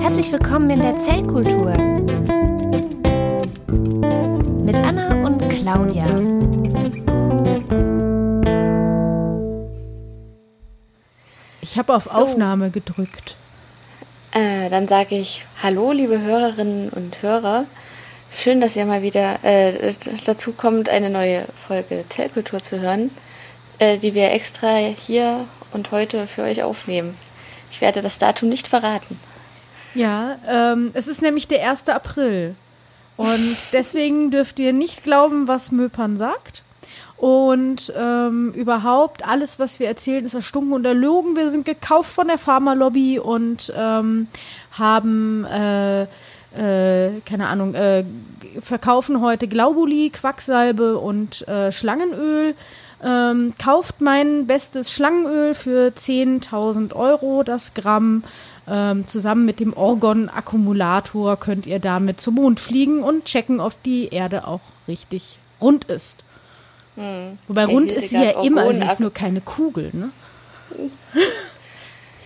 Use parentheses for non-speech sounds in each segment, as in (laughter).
Herzlich willkommen in der Zellkultur mit Anna und Claudia. Ich habe auf So. Aufnahme gedrückt. Äh, dann sage ich Hallo, liebe Hörerinnen und Hörer. Schön, dass ihr mal wieder äh, dazu kommt, eine neue Folge Zellkultur zu hören, äh, die wir extra hier und heute für euch aufnehmen. Ich werde das Datum nicht verraten. Ja, ähm, es ist nämlich der 1. April. Und deswegen dürft ihr nicht glauben, was Möpern sagt. Und ähm, überhaupt, alles, was wir erzählen, ist erstunken und erlogen. Wir sind gekauft von der Pharmalobby und ähm, haben, äh, äh, keine Ahnung, äh, verkaufen heute Glaubuli, Quacksalbe und äh, Schlangenöl. Ähm, kauft mein bestes Schlangenöl für 10.000 Euro das Gramm. Ähm, zusammen mit dem Orgon-Akkumulator könnt ihr damit zum Mond fliegen und checken, ob die Erde auch richtig rund ist. Wobei Der rund ist sie ja Hildegard immer, sie Orgon- ist nur keine Kugel, ne? (laughs)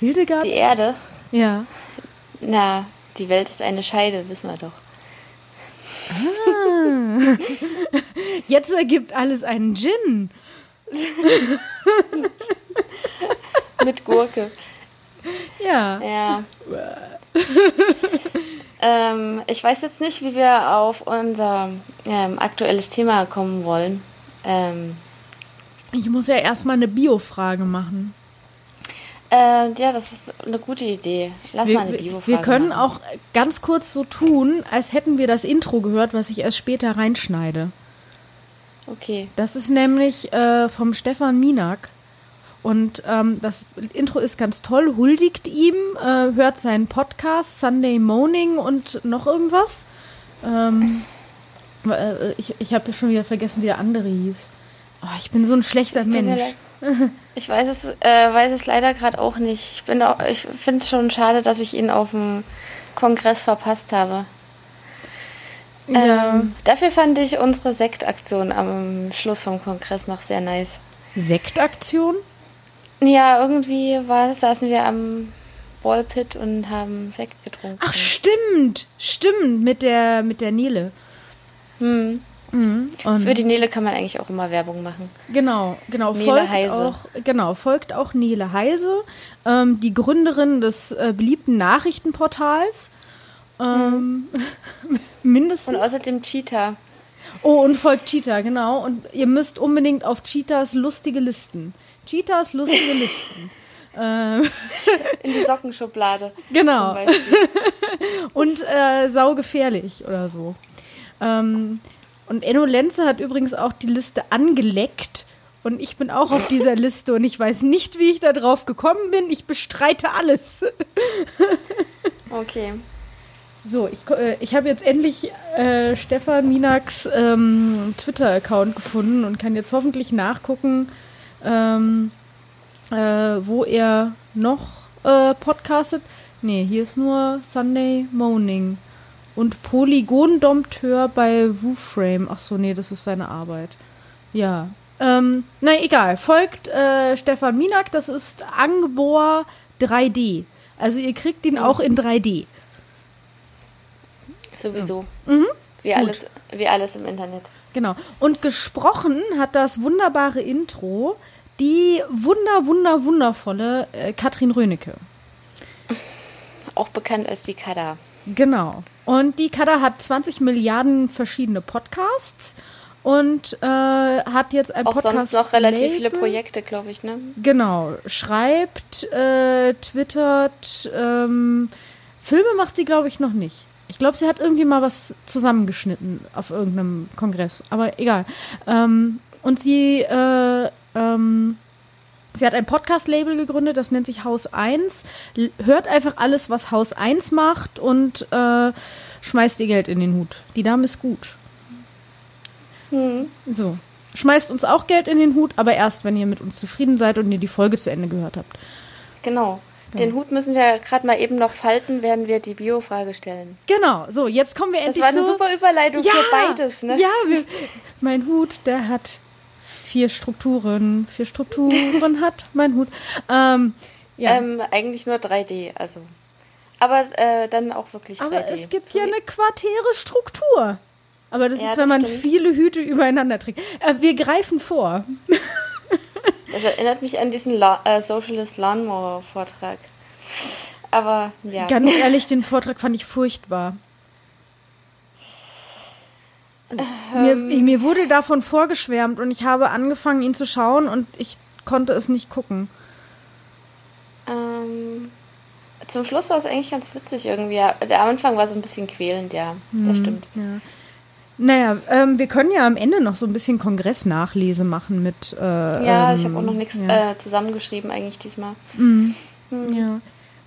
Hildegard? Die Erde, Ja. na, die Welt ist eine Scheide, wissen wir doch. (laughs) Jetzt ergibt alles einen Gin. (laughs) Mit Gurke. Ja. Ja. (laughs) ähm, ich weiß jetzt nicht, wie wir auf unser ähm, aktuelles Thema kommen wollen. Ähm, Ich muss ja erstmal eine Bio-Frage machen. äh, ja, das ist eine gute Idee. Lass mal eine Wir, Bio-Frage wir können machen. auch ganz kurz so tun, als hätten wir das Intro gehört, was ich erst später reinschneide. Okay. Das ist nämlich äh, vom Stefan Minak. Und ähm, das Intro ist ganz toll, huldigt ihm, äh, hört seinen Podcast Sunday Morning und noch irgendwas. Ähm, äh, ich ich habe schon wieder vergessen, wie der andere hieß. Oh, ich bin so ein schlechter Mensch. (laughs) Ich weiß es, äh, weiß es leider gerade auch nicht. Ich bin auch, ich finde es schon schade, dass ich ihn auf dem Kongress verpasst habe. Ja. Ähm, dafür fand ich unsere Sektaktion am Schluss vom Kongress noch sehr nice. Sektaktion? Ja, irgendwie war, saßen wir am Ballpit und haben Sekt getrunken. Ach, stimmt. Stimmt, mit der, mit der Nele. Hm. Mhm. Für die Nele kann man eigentlich auch immer Werbung machen. Genau, genau. Nele folgt Heise. Auch, genau, folgt auch Nele Heise, ähm, die Gründerin des äh, beliebten Nachrichtenportals. Ähm, (laughs) mindestens. Und außerdem Cheetah. oh, und folgt Cheetah, genau. Und ihr müsst unbedingt auf Cheetahs lustige Listen. Cheetahs lustige (laughs) Listen. In die Sockenschublade. genau. (laughs) Und äh, saugefährlich oder so. Ähm, und Enno Lenze hat übrigens auch die Liste angeleckt. Und ich bin auch auf dieser Liste und ich weiß nicht, wie ich da drauf gekommen bin. Ich bestreite alles. Okay. So, ich, äh, ich habe jetzt endlich äh, Stefan Minaks ähm, Twitter-Account gefunden und kann jetzt hoffentlich nachgucken, ähm, äh, wo er noch äh, podcastet. Nee, hier ist nur Sunday Morning. Und Polygon-Dompteur bei WooFrame. Ach so, nee, das ist seine Arbeit. Ja. Ähm, na egal. Folgt äh, Stefan Minak, das ist Angbor 3D. Also ihr kriegt ihn auch in 3D. Sowieso. Mhm. Wie, alles, wie alles im Internet. Genau. Und gesprochen hat das wunderbare Intro die wunder, wunder, wundervolle äh, Katrin Rönecke. Auch bekannt als die Kada. Genau. Und die Kada hat 20 Milliarden verschiedene Podcasts und äh, hat jetzt ein Auch Podcast. sonst noch relativ viele Label. Projekte, glaube ich, ne? Genau. Schreibt, äh, twittert, ähm, Filme macht sie, glaube ich, noch nicht. Ich glaube, sie hat irgendwie mal was zusammengeschnitten auf irgendeinem Kongress. Aber egal. Ähm, und sie, äh, ähm, sie hat ein Podcast-Label gegründet, das nennt sich Haus 1. L hört einfach alles, was Haus 1 macht und äh, schmeißt ihr Geld in den Hut. Die Dame ist gut. So. Schmeißt uns auch Geld in den Hut, aber erst, wenn ihr mit uns zufrieden seid und ihr die Folge zu Ende gehört habt. Genau. Den Hut müssen wir gerade mal eben noch falten, werden wir die Bio-Frage stellen. Genau, so, jetzt kommen wir Das endlich war eine zu... super Überleitung ja, für beides, ne? Ja, wir, mein Hut, der hat vier Strukturen. Vier Strukturen hat mein Hut. Ähm, Ja. Ähm, eigentlich nur 3D, also. Aber äh, dann auch wirklich 3D. Aber es gibt So ja eine quartäre Struktur. Aber das Ja, ist, das wenn man stimmt. viele Hüte übereinander trägt. Äh, wir greifen vor. Das erinnert mich an diesen La äh, Socialist Lawnmower Vortrag. Aber ja. Ganz ehrlich, den Vortrag fand ich furchtbar. Mir, Ähm. mir wurde davon vorgeschwärmt und ich habe angefangen, ihn zu schauen und ich konnte es nicht gucken. Ähm, zum Schluss war es eigentlich ganz witzig irgendwie. Der Anfang war so ein bisschen quälend, ja. Das stimmt. Ja. Naja, ähm, wir können ja am Ende noch so ein bisschen Kongressnachlese machen mit. Äh, Ja, ähm, ich habe auch noch nichts Ja, äh, zusammengeschrieben eigentlich diesmal. ja.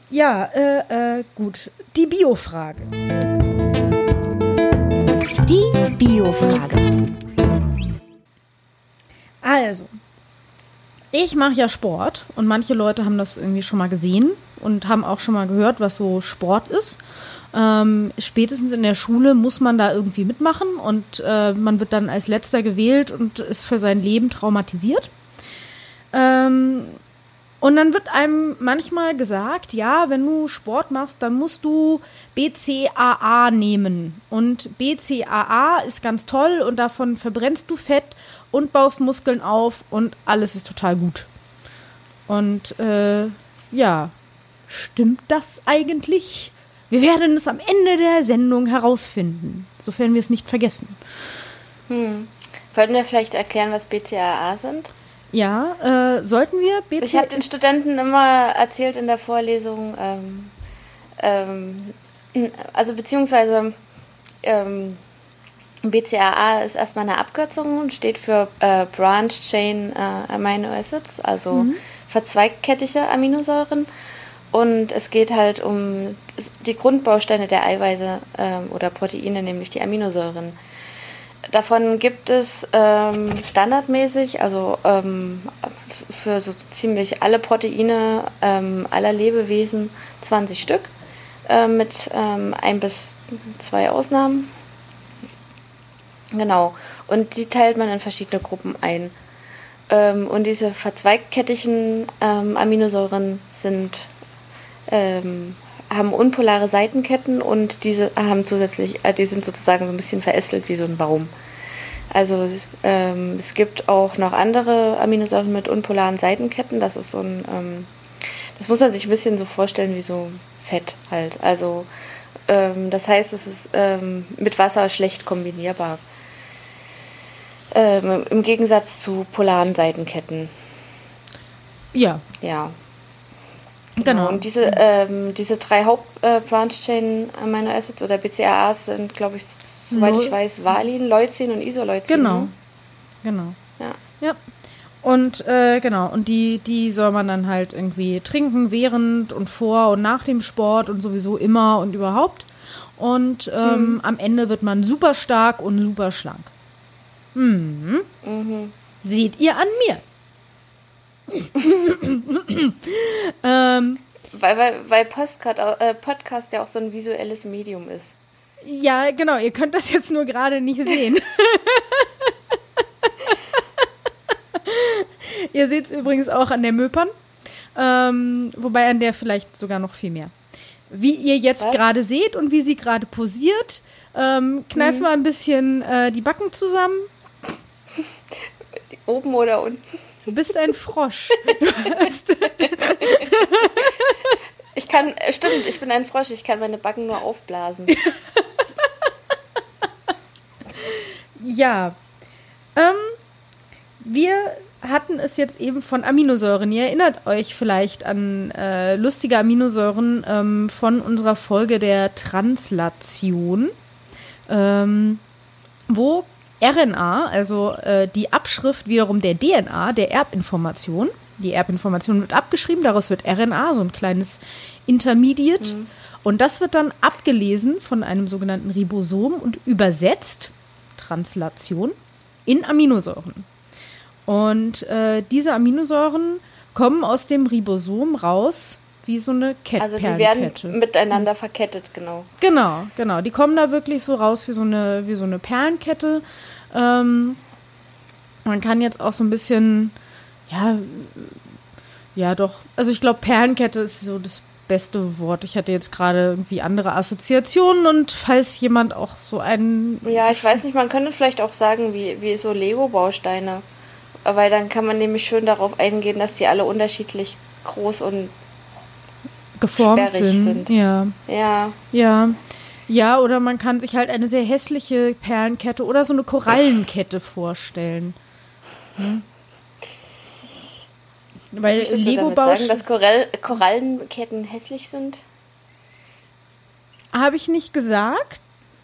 ja äh, äh, gut. Die Biofrage. Die Biofrage. Also, ich mache ja Sport und manche Leute haben das irgendwie schon mal gesehen und haben auch schon mal gehört, was so Sport ist. Ähm, spätestens in der Schule muss man da irgendwie mitmachen und äh, man wird dann als letzter gewählt und ist für sein Leben traumatisiert. Ähm, und dann wird einem manchmal gesagt, ja, wenn du Sport machst, dann musst du BCAA nehmen. Und BCAA ist ganz toll und davon verbrennst du Fett und baust Muskeln auf und alles ist total gut. Und äh, ja, stimmt das eigentlich? Wir werden es am Ende der Sendung herausfinden, sofern wir es nicht vergessen. Sollten wir vielleicht erklären, was BCAA sind? Ja, äh, sollten wir BCAA? Ich habe den Studenten immer erzählt in der Vorlesung, ähm, ähm, also beziehungsweise ähm, BCAA ist erstmal eine Abkürzung und steht für äh, Branch Chain äh, Amino Acids, also verzweigkettige Aminosäuren. Und es geht halt um die Grundbausteine der Eiweiße ähm, oder Proteine, nämlich die Aminosäuren. Davon gibt es ähm, standardmäßig, also ähm, für so ziemlich alle Proteine ähm, aller Lebewesen 20 Stück, ähm, mit ähm, ein bis zwei Ausnahmen. Genau. Und die teilt man in verschiedene Gruppen ein. Ähm, und diese verzweigkettigen Aminosäuren sind ähm, haben unpolare Seitenketten und diese haben zusätzlich, äh, die sind sozusagen so ein bisschen verästelt wie so ein Baum. Also ähm, es gibt auch noch andere Aminosäuren mit unpolaren Seitenketten. Das ist so ein, ähm, das muss man sich ein bisschen so vorstellen wie so Fett halt. Also ähm, das heißt, es ist ähm, mit Wasser schlecht kombinierbar. Ähm, Im Gegensatz zu polaren Seitenketten. ja, Ja. Genau. Und diese, ähm, diese drei Haupt-Branch-Chain Amino Acids oder BCAAs sind, glaube ich, soweit ich weiß, Valin, Leucin und Isoleucin. Genau. ne? Genau. Ja. Ja. Und äh, genau, und die, die soll man dann halt irgendwie trinken während und vor und nach dem Sport und sowieso immer und überhaupt. Und ähm, am Ende wird man super stark und super schlank. Mhm. Seht ihr an mir. (laughs) ähm, Weil, weil, weil Postcard, äh, Podcast ja auch so ein visuelles Medium ist. ja, genau, ihr könnt das jetzt nur gerade nicht sehen. (laughs) ihr seht es übrigens auch an der Möpern. Ähm, wobei an der vielleicht sogar noch viel mehr. Wie ihr jetzt gerade seht und wie sie gerade posiert, ähm, kneift mal ein bisschen äh, die Backen zusammen. (laughs) Oben oder unten. Du bist ein Frosch. Ich kann, äh, stimmt, ich bin ein Frosch, ich kann meine Backen nur aufblasen. Ja. Ähm, wir hatten es jetzt eben von Aminosäuren. Ihr erinnert euch vielleicht an äh, lustige Aminosäuren ähm, von unserer Folge der Translation, ähm, wo RNA, also äh, die Abschrift wiederum der DNA, der Erbinformation, die Erbinformation wird abgeschrieben, daraus wird RNA, so ein kleines Intermediate. Und das wird dann abgelesen von einem sogenannten Ribosom und übersetzt, Translation, in Aminosäuren. Und äh, diese Aminosäuren kommen aus dem Ribosom raus wie so eine Kette. Also die werden miteinander verkettet, genau. Genau, genau. Die kommen da wirklich so raus wie so eine, wie so eine Perlenkette. Ähm, man kann jetzt auch so ein bisschen, ja, ja, doch. Also ich glaube, Perlenkette ist so das beste Wort. Ich hatte jetzt gerade irgendwie andere Assoziationen und falls jemand auch so einen. Ja, ich weiß nicht, man könnte vielleicht auch sagen, wie, wie so Lego-Bausteine. Weil dann kann man nämlich schön darauf eingehen, dass die alle unterschiedlich groß und geformt sind. sind. Ja. Ja. Ja. Ja, oder man kann sich halt eine sehr hässliche Perlenkette oder so eine Korallenkette vorstellen. Hm? Weil Möchtest du Lego damit Bausch sagen, dass Korall Korallenketten hässlich sind? habe ich nicht gesagt,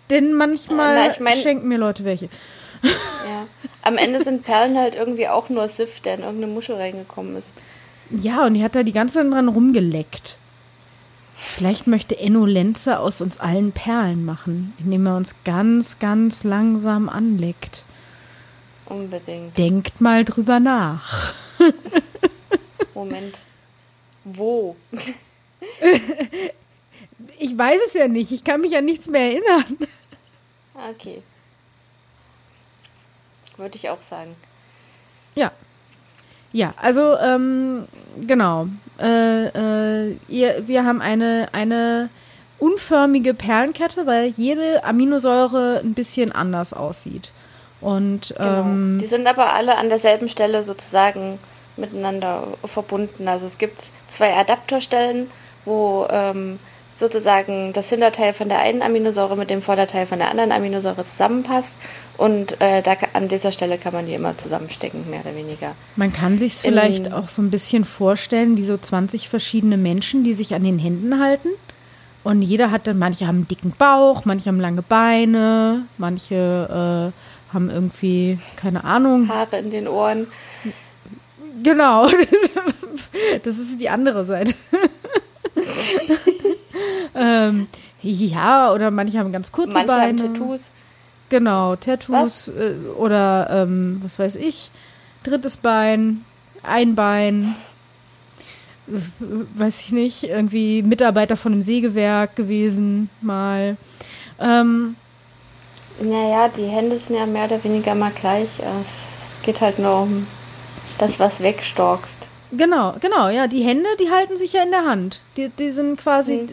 denn manchmal Na, ich mein- schenken mir Leute welche. Ja. Am Ende sind Perlen halt irgendwie auch nur Sif, der in irgendeine Muschel reingekommen ist. Ja, und die hat da die ganze Zeit dran rumgeleckt. Vielleicht möchte Enno Lenze aus uns allen Perlen machen, indem er uns ganz, ganz langsam anleckt. Unbedingt. Denkt mal drüber nach. (laughs) Moment. Wo? (laughs) Ich weiß es ja nicht. Ich kann mich an nichts mehr erinnern. Okay. Würde ich auch sagen. Ja. Ja, also, ähm, genau. Äh, äh, ihr, wir haben eine, eine unförmige Perlenkette, weil jede Aminosäure ein bisschen anders aussieht. Und Genau. ähm, die sind aber alle an derselben Stelle sozusagen miteinander verbunden. Also es gibt zwei Adapterstellen, wo ähm, sozusagen das Hinterteil von der einen Aminosäure mit dem Vorderteil von der anderen Aminosäure zusammenpasst. Und äh, da, an dieser Stelle kann man die immer zusammenstecken, mehr oder weniger. man kann sich in- vielleicht auch so ein bisschen vorstellen, wie so 20 verschiedene Menschen, die sich an den Händen halten. Und jeder hat dann, manche haben einen dicken Bauch, manche haben lange Beine, manche äh, haben irgendwie, keine Ahnung, Haare in den Ohren. Genau. (laughs) Das ist die andere Seite. (laughs) ähm, ja, oder manche haben ganz kurze Manche Beine. haben Tattoos. Genau, Tattoos äh, oder ähm, was weiß ich, drittes Bein, ein Bein, äh, weiß ich nicht, irgendwie Mitarbeiter von einem Sägewerk gewesen mal. Ähm, Naja, die Hände sind ja mehr oder weniger mal gleich. Es es geht halt nur um das, was wegstorkst. Genau, genau, ja, die Hände, die halten sich ja in der Hand. Die, die sind quasi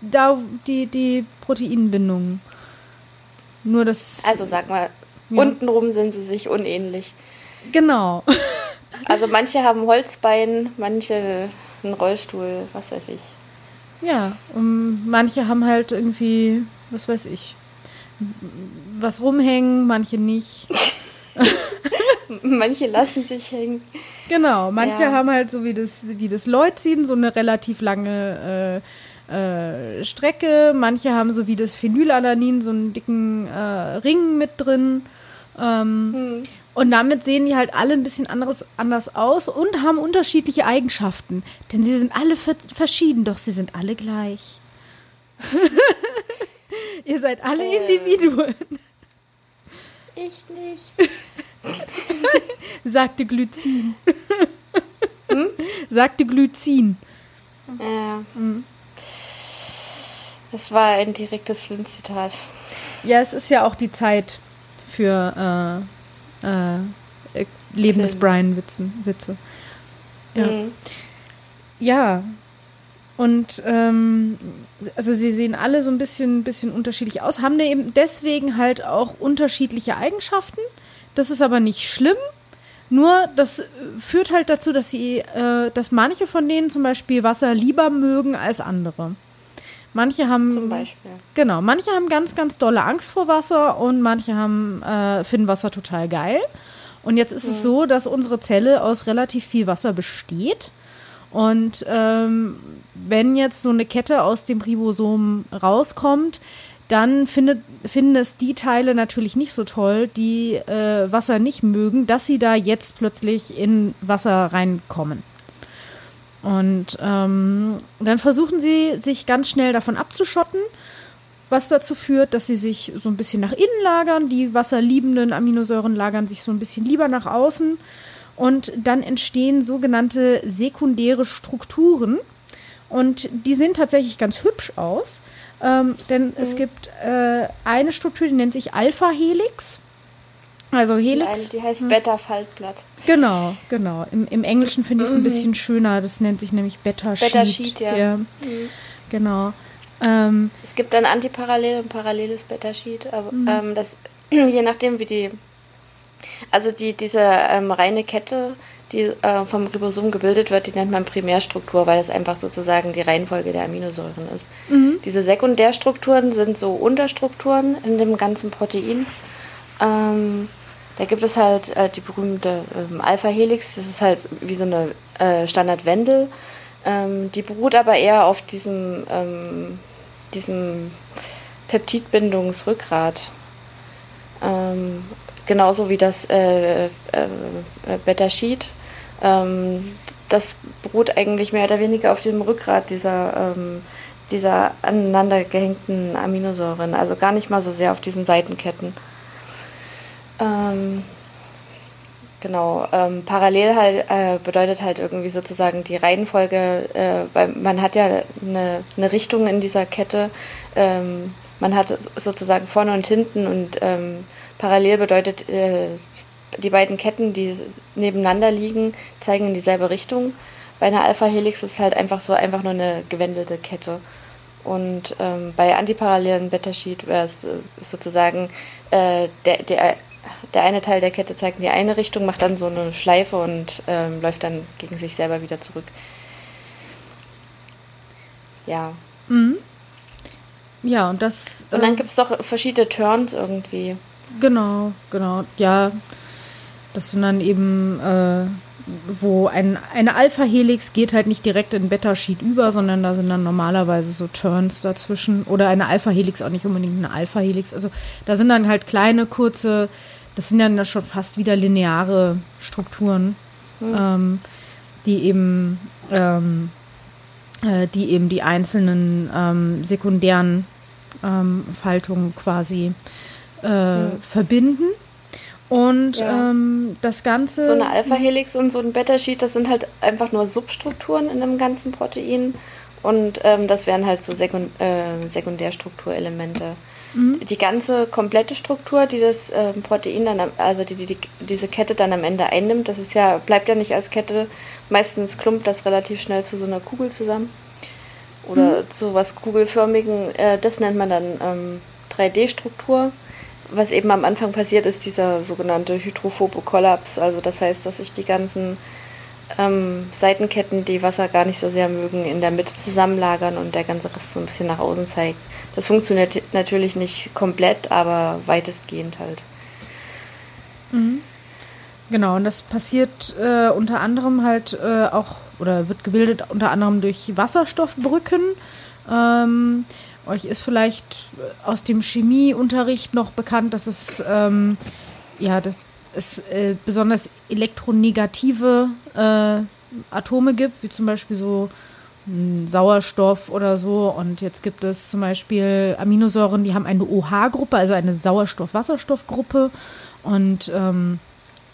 da die, die Proteinbindungen. Nur das. Also sag mal, Ja. untenrum sind sie sich unähnlich. genau. Also manche haben Holzbein, manche einen Rollstuhl, was weiß ich. Ja, und manche haben halt irgendwie, was weiß ich, was rumhängen, manche nicht. Manche lassen sich hängen. Genau, manche Ja. haben halt so wie das, wie das Leutzin so eine relativ lange äh, äh, Strecke. Manche haben so wie das Phenylalanin so einen dicken äh, Ring mit drin. Ähm, Und damit sehen die halt alle ein bisschen anderes, anders aus und haben unterschiedliche Eigenschaften. Denn sie sind alle ver verschieden, doch sie sind alle gleich. (laughs) Ihr seid alle Äh. Individuen, Ich nicht. (laughs) sagte Glycin. sagte Glycin. Ja. Das war ein direktes Flint-Zitat. Ja, es ist ja auch die Zeit für äh, äh, Leben des. Brian-Witze. Witze. Ja. Mhm. ja. Und ähm, also sie sehen alle so ein bisschen, bisschen unterschiedlich aus, haben eben deswegen halt auch unterschiedliche Eigenschaften. Das ist aber nicht schlimm. Nur das äh, führt halt dazu, dass sie, äh, dass manche von denen zum Beispiel Wasser lieber mögen als andere. Manche haben Zum Beispiel. Genau, manche haben ganz, ganz dolle Angst vor Wasser und manche haben, äh, finden Wasser total geil. Und jetzt ist es so, dass unsere Zelle aus relativ viel Wasser besteht. Und ähm, wenn jetzt so eine Kette aus dem Ribosom rauskommt, dann findet, finden es die Teile natürlich nicht so toll, die äh, Wasser nicht mögen, dass sie da jetzt plötzlich in Wasser reinkommen. Und ähm, dann versuchen sie, sich ganz schnell davon abzuschotten, was dazu führt, dass sie sich so ein bisschen nach innen lagern. Die wasserliebenden Aminosäuren lagern sich so ein bisschen lieber nach außen. Und dann entstehen sogenannte sekundäre Strukturen. Und die sehen tatsächlich ganz hübsch aus. Ähm, denn es gibt äh, eine Struktur, die nennt sich Alpha-Helix. Also Helix. eine, die heißt Beta-Faltblatt. Genau, genau. Im, im Englischen finde ich es ein Mhm. bisschen schöner. Das nennt sich nämlich Beta-Sheet. Beta-Sheet, ja. Mhm. Genau. Ähm, Es gibt ein Antiparallel und paralleles Beta-Sheet, aber Mhm. ähm, das (clears throat) je nachdem wie die also die diese ähm, reine Kette, die äh, vom Ribosom gebildet wird, die nennt man Primärstruktur, weil das einfach sozusagen die Reihenfolge der Aminosäuren ist. Mhm. Diese Sekundärstrukturen sind so Unterstrukturen in dem ganzen Protein. Ähm, da gibt es halt äh, die berühmte ähm, Alpha-Helix, das ist halt wie so eine äh, Standardwendel. Ähm, die beruht aber eher auf diesem, ähm, diesem Peptidbindungsrückgrat. Ähm, genauso wie das äh, äh, äh, Beta-Sheet. Ähm, das beruht eigentlich mehr oder weniger auf dem Rückgrat dieser, ähm, dieser aneinander gehängten Aminosäuren. Also gar nicht mal so sehr auf diesen Seitenketten. Ähm, genau, ähm, parallel halt äh, bedeutet halt irgendwie sozusagen die Reihenfolge, äh, weil man hat ja eine, eine Richtung in dieser Kette, ähm, man hat sozusagen vorne und hinten und ähm, parallel bedeutet, äh, die beiden Ketten, die nebeneinander liegen, zeigen in dieselbe Richtung. Bei einer Alpha-Helix ist halt einfach so einfach nur eine gewendelte Kette. Und ähm, bei antiparallelen Beta-Sheet wäre es äh, sozusagen äh, der, der, der eine Teil der Kette zeigt in die eine Richtung, macht dann so eine Schleife und ähm, läuft dann gegen sich selber wieder zurück. Ja. mhm. Ja, und das. Und dann äh, gibt es doch verschiedene Turns irgendwie. Genau, genau. Ja, das sind dann eben, äh, wo ein, eine Alpha-Helix geht halt nicht direkt in Beta-Sheet über, sondern da sind dann normalerweise so Turns dazwischen. Oder eine Alpha-Helix, auch nicht unbedingt eine Alpha-Helix. Also da sind dann halt kleine, kurze, das sind dann schon fast wieder lineare Strukturen, ähm, die eben, ähm, äh, die eben die einzelnen ähm, sekundären ähm, Faltungen quasi äh, verbinden. Und Ja. ähm, das Ganze. So eine Alpha-Helix und so ein Beta-Sheet, das sind halt einfach nur Substrukturen in einem ganzen Protein. Und ähm, das wären halt so Sekund äh, Sekundärstrukturelemente. Die ganze komplette Struktur, die das ähm, Protein dann, also die, die, die diese Kette dann am Ende einnimmt, das ist ja, bleibt ja nicht als Kette. Meistens klumpt das relativ schnell zu so einer Kugel zusammen. Oder zu was kugelförmigen. Äh, das nennt man dann ähm, 3D-Struktur. Was eben am Anfang passiert, ist dieser sogenannte hydrophobe Kollaps. Also das heißt, dass sich die ganzen ähm, Seitenketten, die Wasser gar nicht so sehr mögen, in der Mitte zusammenlagern und der ganze Rest so ein bisschen nach außen zeigt. Das funktioniert natürlich nicht komplett, aber weitestgehend halt. Genau, und das passiert äh, unter anderem halt äh, auch oder wird gebildet unter anderem durch Wasserstoffbrücken. Ähm, euch ist vielleicht aus dem Chemieunterricht noch bekannt, dass es ähm, ja, dass es äh, besonders elektronegative äh, Atome gibt, wie zum Beispiel so mh, Sauerstoff oder so. Und jetzt gibt es zum Beispiel Aminosäuren, die haben eine OH-Gruppe, also eine Sauerstoff-Wasserstoff-Gruppe. Und ähm,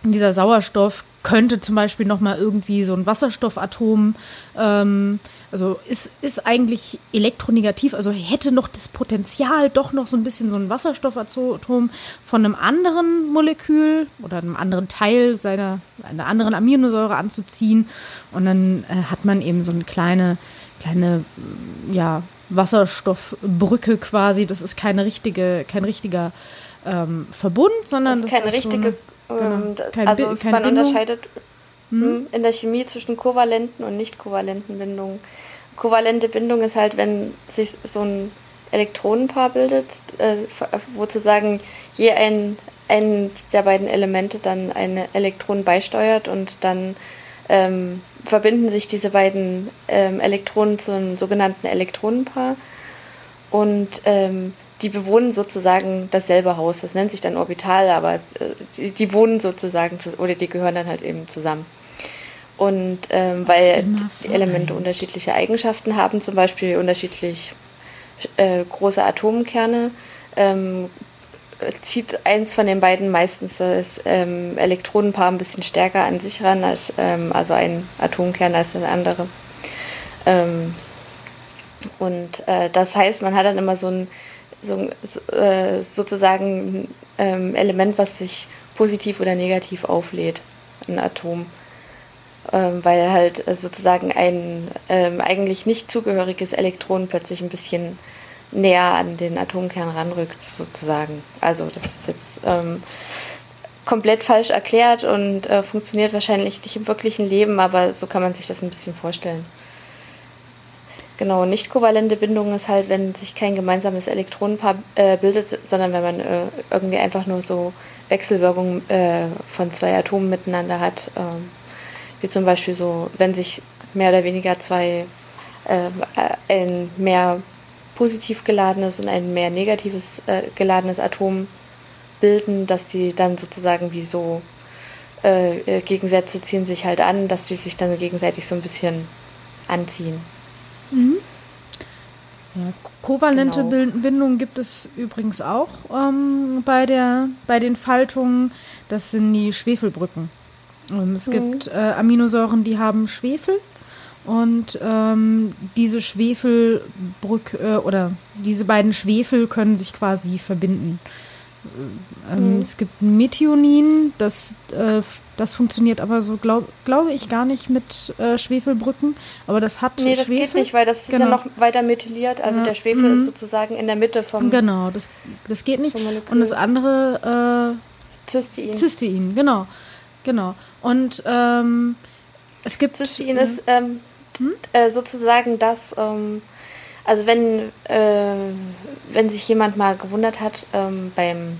dieser Sauerstoff könnte zum Beispiel nochmal irgendwie so ein Wasserstoffatom, ähm, also ist, ist eigentlich elektronegativ, also hätte noch das Potenzial, doch noch so ein bisschen so ein Wasserstoffatom von einem anderen Molekül oder einem anderen Teil seiner, einer anderen Aminosäure anzuziehen. Und dann äh, hat man eben so eine kleine, kleine, ja, Wasserstoffbrücke quasi. Das ist keine richtige, kein richtiger ähm, Verbund, sondern Das das, ist keine ist so richtige, ähm, genau, kein also es- man Bindung. unterscheidet hm, in der Chemie zwischen kovalenten und nicht kovalenten Bindungen. Kovalente Bindung ist halt, wenn sich so ein Elektronenpaar bildet, äh, wo sozusagen je ein, ein der beiden Elemente dann ein Elektron beisteuert und dann ähm, verbinden sich diese beiden ähm, Elektronen zu einem sogenannten Elektronenpaar und ähm, die bewohnen sozusagen dasselbe Haus. Das nennt sich dann Orbital, aber äh, die, die wohnen sozusagen zu, oder die gehören dann halt eben zusammen. Und ähm, weil die Elemente unterschiedliche Eigenschaften haben, zum Beispiel unterschiedlich äh, große Atomkerne, ähm, zieht eins von den beiden meistens das ähm, Elektronenpaar ein bisschen stärker an sich ran, als ähm, also ein Atomkern als der andere. Ähm, und äh, das heißt, man hat dann immer so ein, so ein äh, sozusagen ähm, Element, was sich positiv oder negativ auflädt. ein Atom, ähm, weil halt äh, sozusagen ein ähm, eigentlich nicht zugehöriges Elektron plötzlich ein bisschen näher an den Atomkern ranrückt, sozusagen. Also das ist jetzt ähm, komplett falsch erklärt und äh, funktioniert wahrscheinlich nicht im wirklichen Leben, aber so kann man sich das ein bisschen vorstellen. Genau, nicht kovalente Bindung ist halt, wenn sich kein gemeinsames Elektronenpaar äh, bildet, sondern wenn man äh, irgendwie einfach nur so Wechselwirkungen äh, von zwei Atomen miteinander hat. Ähm, wie zum Beispiel so, wenn sich mehr oder weniger zwei, äh, ein mehr positiv geladenes und ein mehr negatives äh, geladenes Atom bilden, dass die dann sozusagen wie so äh, Gegensätze ziehen sich halt an, dass die sich dann gegenseitig so ein bisschen anziehen. Mhm. Ja, kovalente genau. Bindungen gibt es übrigens auch ähm, bei, der, bei den Faltungen. Das sind die Schwefelbrücken. Ähm, es mhm. gibt äh, Aminosäuren, die haben Schwefel. Und ähm, diese Schwefelbrücke äh, oder diese beiden Schwefel können sich quasi verbinden. Ähm, mhm. Es gibt Methionin, das äh, das funktioniert aber so, glaube glaub ich, gar nicht mit äh, Schwefelbrücken. Aber das hat nee, das Schwefel. geht nicht, weil das genau. ist ja genau. noch weiter methyliert. Also ja. der Schwefel mhm. ist sozusagen in der Mitte vom. Genau, das, das geht nicht. Und das andere. Äh, Cystein. Cystein, genau. Genau. Und ähm, es gibt. Cystein ist ähm, hm? äh, sozusagen das. Ähm, also wenn, äh, wenn sich jemand mal gewundert hat ähm, beim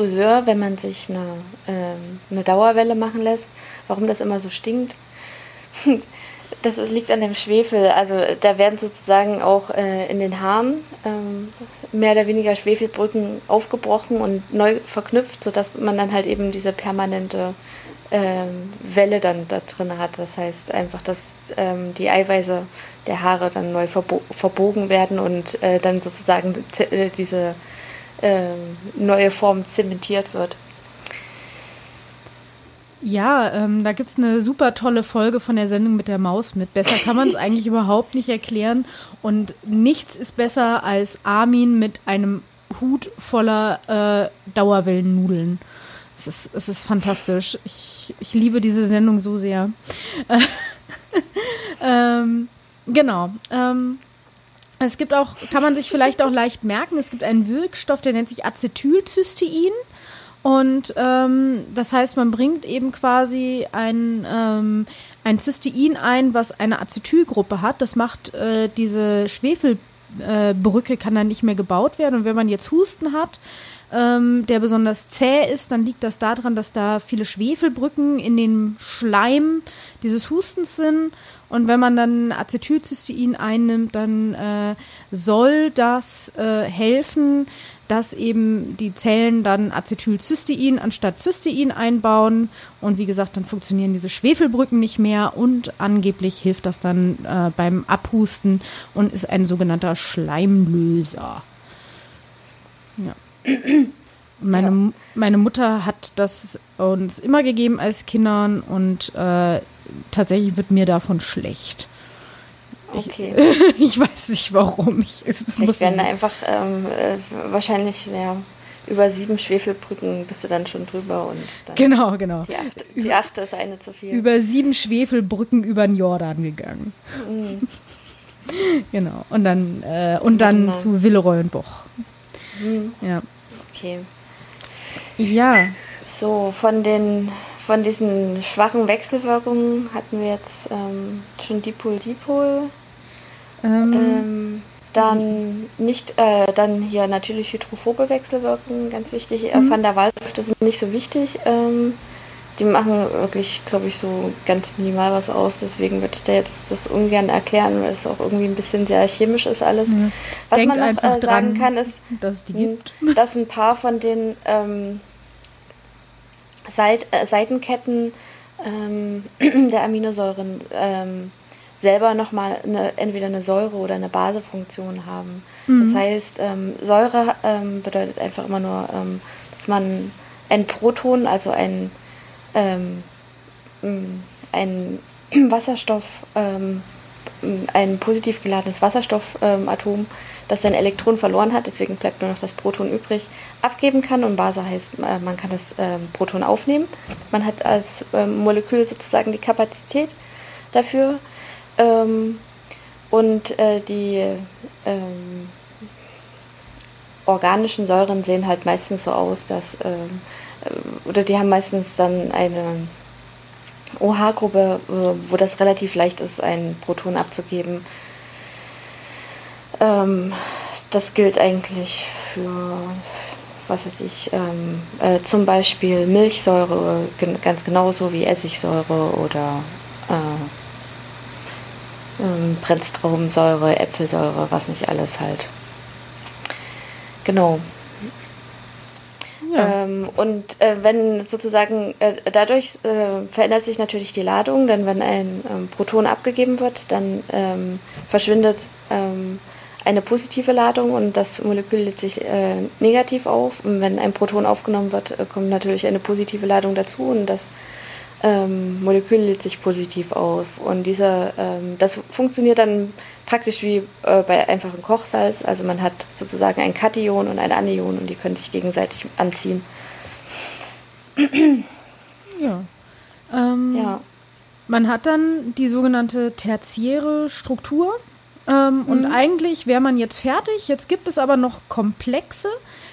Friseur, wenn man sich eine, äh, eine Dauerwelle machen lässt, warum das immer so stinkt. (laughs) Das liegt an dem Schwefel. Also da werden sozusagen auch äh, in den Haaren ähm, mehr oder weniger Schwefelbrücken aufgebrochen und neu verknüpft, sodass man dann halt eben diese permanente ähm, Welle dann da drin hat. Das heißt einfach, dass ähm, die Eiweiße der Haare dann neu verbo verbogen werden und äh, dann sozusagen äh, diese ähm, neue Form zementiert wird. Ja, ähm, da gibt es eine super tolle Folge von der Sendung mit der Maus mit. Besser kann man es (laughs) eigentlich überhaupt nicht erklären. Und nichts ist besser als Armin mit einem Hut voller äh, Dauerwellennudeln. Es ist, es ist fantastisch. Ich, ich liebe diese Sendung so sehr. (laughs) ähm, genau. Ähm, es gibt auch, kann man sich vielleicht auch leicht merken, es gibt einen Wirkstoff, der nennt sich Acetylcystein. Und ähm, das heißt, man bringt eben quasi ein, ähm, ein Cystein ein, was eine Acetylgruppe hat. Das macht äh, diese Schwefelbrücke, äh, kann dann nicht mehr gebaut werden. Und wenn man jetzt Husten hat, ähm, der besonders zäh ist, dann liegt das daran, dass da viele Schwefelbrücken in den Schleim dieses Hustens sind. Und wenn man dann Acetylcystein einnimmt, dann äh, soll das äh, helfen, dass eben die Zellen dann Acetylcystein anstatt Cystein einbauen. Und wie gesagt, dann funktionieren diese Schwefelbrücken nicht mehr. Und angeblich hilft das dann äh, beim Abhusten und ist ein sogenannter Schleimlöser. Ja. Meine, ja. meine Mutter hat das uns immer gegeben als Kindern und äh, tatsächlich wird mir davon schlecht. Okay. Ich, (laughs) ich weiß nicht warum. Ich, es muss werden einfach ähm, äh, wahrscheinlich ja, über sieben Schwefelbrücken bist du dann schon drüber und genau, genau. Die achte, die achte ist eine zu viel. Über sieben Schwefelbrücken über den Jordan gegangen. Mhm. (laughs) genau. Und dann äh, und dann genau. zu Villeroy und Boch. Mhm. Ja. Okay. Ja. So, von den von diesen schwachen Wechselwirkungen hatten wir jetzt ähm, schon Dipol-Dipol. Ähm. Ähm, dann nicht, äh, dann hier natürlich hydrophobe Wechselwirkungen, ganz wichtig. Äh, mhm. Van der Waals-Säfte sind nicht so wichtig. Ähm, die machen wirklich, glaube ich, so ganz minimal was aus. Deswegen würde ich da jetzt das ungern erklären, weil es auch irgendwie ein bisschen sehr chemisch ist alles. Mhm. Was Denkt man noch, einfach äh, sagen dran, kann, ist, dass dass ein paar von den ähm, Seit, äh, Seitenketten ähm, (clears throat) der Aminosäuren ähm, selber nochmal eine, entweder eine Säure- oder eine Basefunktion haben. Mhm. Das heißt, ähm, Säure ähm, bedeutet einfach immer nur, ähm, dass man ein Proton, also ein, ähm, ein (clears throat) Wasserstoff ein positiv geladenes Wasserstoffatom, das sein Elektron verloren hat, deswegen bleibt nur noch das Proton übrig, abgeben kann. Und Base heißt, äh, man kann das ähm, Proton aufnehmen. Man hat als ähm, Molekül sozusagen die Kapazität dafür. Ähm, und äh, die organischen Säuren sehen halt meistens so aus, dass, äh, oder die haben meistens dann eine OH-Gruppe, wo das relativ leicht ist, ein Proton abzugeben. Das gilt eigentlich für, was weiß ich, ähm, äh, zum Beispiel Milchsäure ganz genauso wie Essigsäure oder äh, ähm, Brennstraubensäure, Äpfelsäure, was nicht alles halt. Genau. Ja. Ähm, und äh, wenn sozusagen äh, dadurch äh, verändert sich natürlich die Ladung, denn wenn ein ähm, Proton abgegeben wird, dann ähm, verschwindet ähm, eine positive Ladung und das Molekül lädt sich äh, negativ auf. Und wenn ein Proton aufgenommen wird, äh, kommt natürlich eine positive Ladung dazu und das ähm, Molekül lädt sich positiv auf. Und dieser, ähm, das funktioniert dann praktisch wie äh, bei einfachem Kochsalz. Also man hat sozusagen ein Kation und ein Anion und die können sich gegenseitig anziehen. (clears throat) Ja. Ähm, ja. Man hat dann die sogenannte tertiäre Struktur. Ähm, mhm. Und eigentlich wäre man jetzt fertig. Jetzt gibt es aber noch komplexe,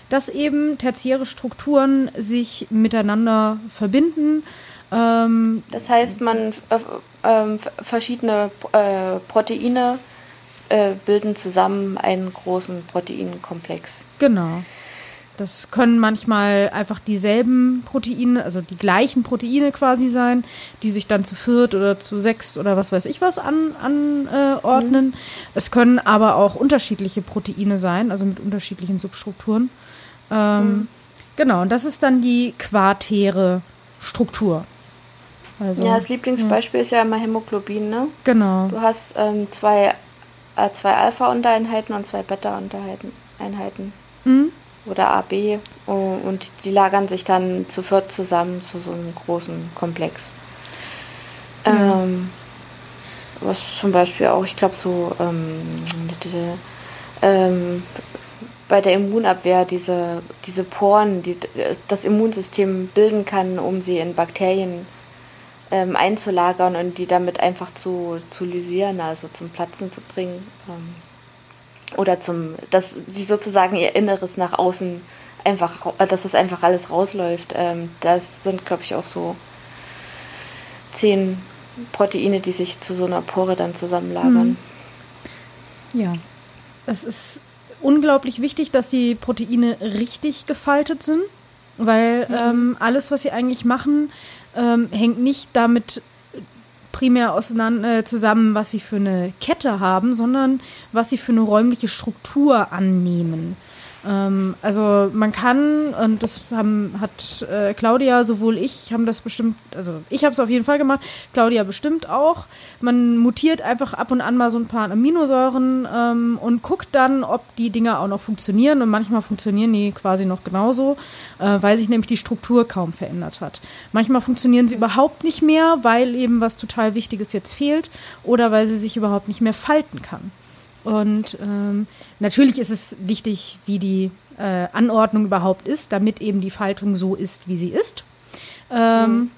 dass eben tertiäre Strukturen sich miteinander verbinden. Ähm, das heißt, man äh, äh, verschiedene äh, Proteine äh, bilden zusammen einen großen Proteinkomplex. Genau. Das können manchmal einfach dieselben Proteine, also die gleichen Proteine quasi sein, die sich dann zu viert oder zu sechst oder was weiß ich was anordnen. An, mhm. Es können aber auch unterschiedliche Proteine sein, also mit unterschiedlichen Substrukturen. Ähm, mhm. Genau, und das ist dann die quartäre Struktur. Also, ja, das Lieblingsbeispiel ja. ist ja immer Hämoglobin, ne? Genau. Du hast ähm, zwei, äh, zwei Alpha-Untereinheiten und zwei Beta-Untereinheiten. Mhm. Oder AB. Und die lagern sich dann zu viert zusammen zu so einem großen Komplex. Ja. Ähm, was zum Beispiel auch, ich glaube, so ähm, ähm, bei der Immunabwehr diese, diese Poren, die das Immunsystem bilden kann, um sie in Bakterien ähm, einzulagern und die damit einfach zu, zu lysieren, also zum Platzen zu bringen. Oder zum, dass die sozusagen ihr Inneres nach außen einfach, dass das einfach alles rausläuft. Ähm, das sind, glaube ich, auch so zehn Proteine, die sich zu so einer Pore dann zusammenlagern. Hm. Ja, es ist unglaublich wichtig, dass die Proteine richtig gefaltet sind, weil mhm. ähm, alles, was sie eigentlich machen, ähm, hängt nicht damit primär auseinander, äh, zusammen, was sie für eine Kette haben, sondern was sie für eine räumliche Struktur annehmen. Ähm, also man kann, und das haben, hat äh, Claudia, sowohl ich, haben das bestimmt, also ich habe es auf jeden Fall gemacht, Claudia bestimmt auch. Man mutiert einfach ab und an mal so ein paar Aminosäuren ähm, und guckt dann, ob die Dinge auch noch funktionieren. Und manchmal funktionieren die quasi noch genauso, äh, weil sich nämlich die Struktur kaum verändert hat. Manchmal funktionieren sie überhaupt nicht mehr, weil eben was total Wichtiges jetzt fehlt oder weil sie sich überhaupt nicht mehr falten kann. Und ähm, natürlich ist es wichtig, wie die äh, Anordnung überhaupt ist, damit eben die Faltung so ist, wie sie ist. Ähm, mhm.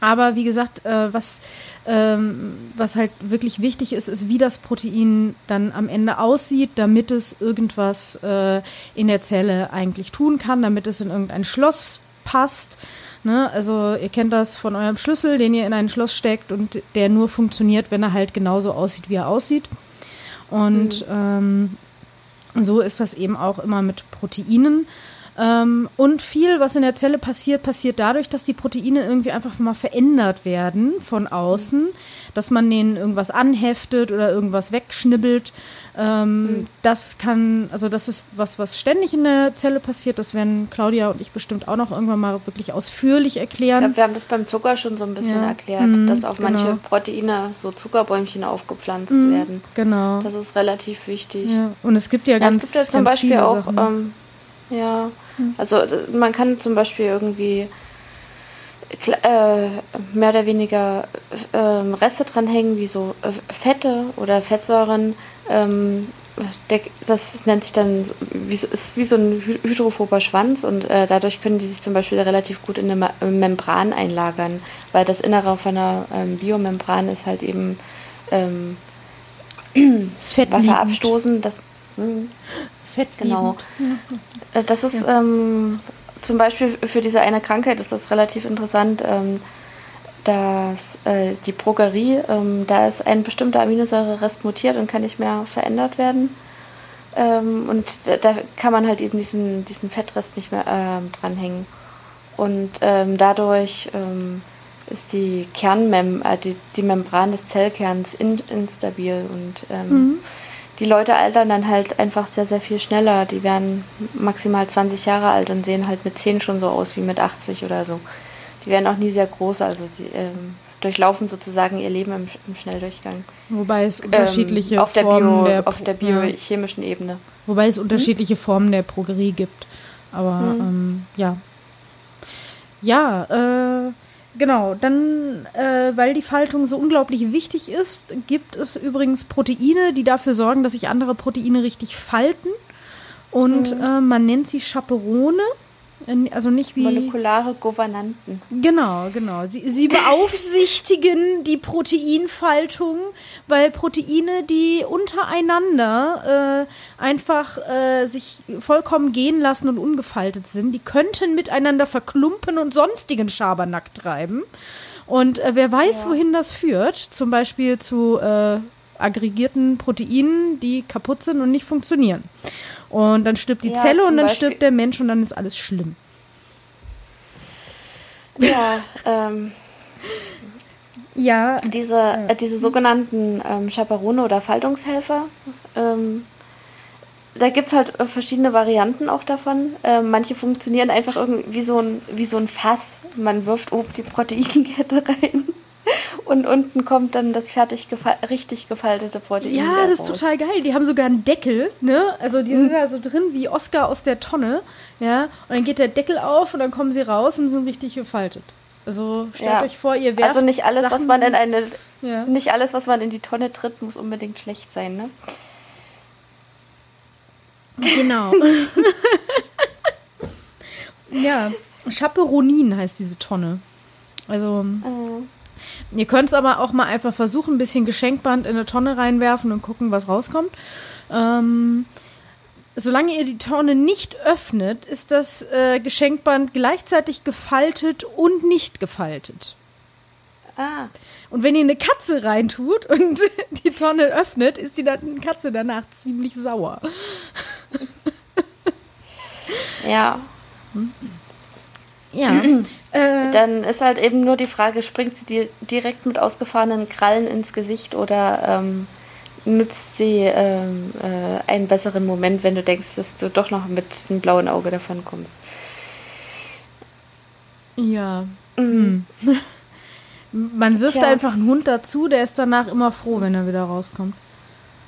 Aber wie gesagt, äh, was, ähm, was halt wirklich wichtig ist, ist, wie das Protein dann am Ende aussieht, damit es irgendwas äh, in der Zelle eigentlich tun kann, damit es in irgendein Schloss passt. Ne? Also ihr kennt das von eurem Schlüssel, den ihr in ein Schloss steckt und der nur funktioniert, wenn er halt genauso aussieht, wie er aussieht. Und mhm. ähm, so ist das eben auch immer mit Proteinen. Ähm, und viel, was in der Zelle passiert, passiert dadurch, dass die Proteine irgendwie einfach mal verändert werden von außen, dass man denen irgendwas anheftet oder irgendwas wegschnibbelt. Ähm, mhm. Das kann, also das ist was, was ständig in der Zelle passiert. Das werden Claudia und ich bestimmt auch noch irgendwann mal wirklich ausführlich erklären. Ich glaube, wir haben das beim Zucker schon so ein bisschen ja. erklärt, mhm, dass auf genau. manche Proteine so Zuckerbäumchen aufgepflanzt mhm, werden. Genau. Das ist relativ wichtig. Ja. Und es gibt ja, ja ganz, es gibt ja zum Beispiel auch, ähm, ja, hm. also man kann zum Beispiel irgendwie äh, mehr oder weniger äh, Reste dranhängen, wie so äh, Fette oder Fettsäuren. Ähm, der, das nennt sich dann, wie, ist wie so ein hydrophober Schwanz und äh, dadurch können die sich zum Beispiel relativ gut in eine Membran einlagern, weil das Innere von einer ähm, Biomembran ist halt eben ähm, Wasser abstoßen. Das, hm, Fett genau. Ja. Äh, das ist ja. ähm, zum Beispiel für diese eine Krankheit ist das relativ interessant, ähm, dass äh, die Progerie, ähm, da ist ein bestimmter Aminosäurerest mutiert und kann nicht mehr verändert werden. Ähm, und da, da, kann man halt eben diesen, diesen Fettrest nicht mehr ähm, dranhängen. Und ähm, dadurch ähm, ist die Kernmem, äh, die, die Membran des Zellkerns in, instabil und ähm, mhm. Die Leute altern dann halt einfach sehr, sehr viel schneller. Die werden maximal 20 Jahre alt und sehen halt mit 10 schon so aus wie mit 80 oder so. Die werden auch nie sehr groß, also die ähm, durchlaufen sozusagen ihr Leben im, im Schnelldurchgang. Wobei es unterschiedliche ähm, auf Formen der, Bio, der auf der biochemischen ja. Ebene. Wobei es unterschiedliche hm? Formen der Progerie gibt. Aber hm. ähm, ja. Ja, äh, genau. Dann, äh, weil die Faltung so unglaublich wichtig ist, gibt es übrigens Proteine, die dafür sorgen, dass sich andere Proteine richtig falten. Und hm. äh, man nennt sie Chaperone. Also nicht wie. Molekulare Gouvernanten. Genau, genau. Sie, sie beaufsichtigen die Proteinfaltung, weil Proteine, die untereinander äh, einfach äh, sich vollkommen gehen lassen und ungefaltet sind, die könnten miteinander verklumpen und sonstigen Schabernack treiben. Und äh, wer weiß, ja. wohin das führt. Zum Beispiel zu äh, aggregierten Proteinen, die kaputt sind und nicht funktionieren. Und dann stirbt die ja, Zelle und dann Beispiel. stirbt der Mensch und dann ist alles schlimm. Ja, ähm. Ja. Diese, äh, diese sogenannten ähm, Chaperone oder Faltungshelfer, ähm, da gibt es halt äh, verschiedene Varianten auch davon. Äh, manche funktionieren einfach irgendwie wie so, ein, wie so ein Fass. Man wirft oben die Proteinkette (laughs) rein (laughs) und unten kommt dann das fertig gefal richtig gefaltete Protein. Ja, das ist raus. total geil. Die haben sogar einen Deckel, ne? Also die sind da so drin wie Oscar aus der Tonne, ja? Und dann geht der Deckel auf und dann kommen sie raus und sind richtig gefaltet. Also stellt ja. euch vor, ihr werft Also nicht alles, Sachen, was man in eine ja. nicht alles, was man in die Tonne tritt, muss unbedingt schlecht sein, ne? Genau. (laughs) ja, Chaperonin heißt diese Tonne. Also mhm. Ihr könnt es aber auch mal einfach versuchen, ein bisschen Geschenkband in eine Tonne reinwerfen und gucken, was rauskommt. Ähm, solange ihr die Tonne nicht öffnet, ist das äh, Geschenkband gleichzeitig gefaltet und nicht gefaltet. Ah. Und wenn ihr eine Katze reintut und (laughs) die Tonne öffnet, ist die Katze danach ziemlich sauer. Ja. Hm? Ja. äh, Dann ist halt eben nur die Frage, springt sie dir direkt mit ausgefahrenen Krallen ins Gesicht oder ähm, nutzt sie ähm, äh, einen besseren Moment, wenn du denkst, dass du doch noch mit einem blauen Auge davon kommst? Ja. Mhm. Hm. (laughs) Man wirft ja. einfach einen Hund dazu, der ist danach immer froh, wenn er wieder rauskommt.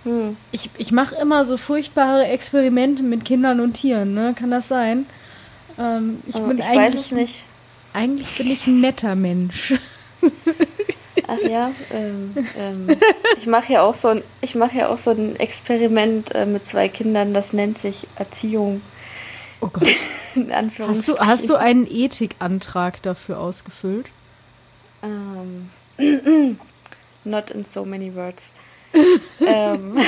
Hm. Ich, ich mache immer so furchtbare Experimente mit Kindern und Tieren, ne? Kann das sein? Ähm, ich oh, bin ich eigentlich, nicht. Eigentlich bin ich ein netter Mensch. Ach ja, ähm, ähm, ich mache ja auch so ein, ich mache ja auch so ein Experiment äh, mit zwei Kindern, das nennt sich Erziehung. Oh Gott. (laughs) hast, du, hast du einen Ethikantrag dafür ausgefüllt? Um, (clears throat) not in so many words. (laughs) ähm, (laughs)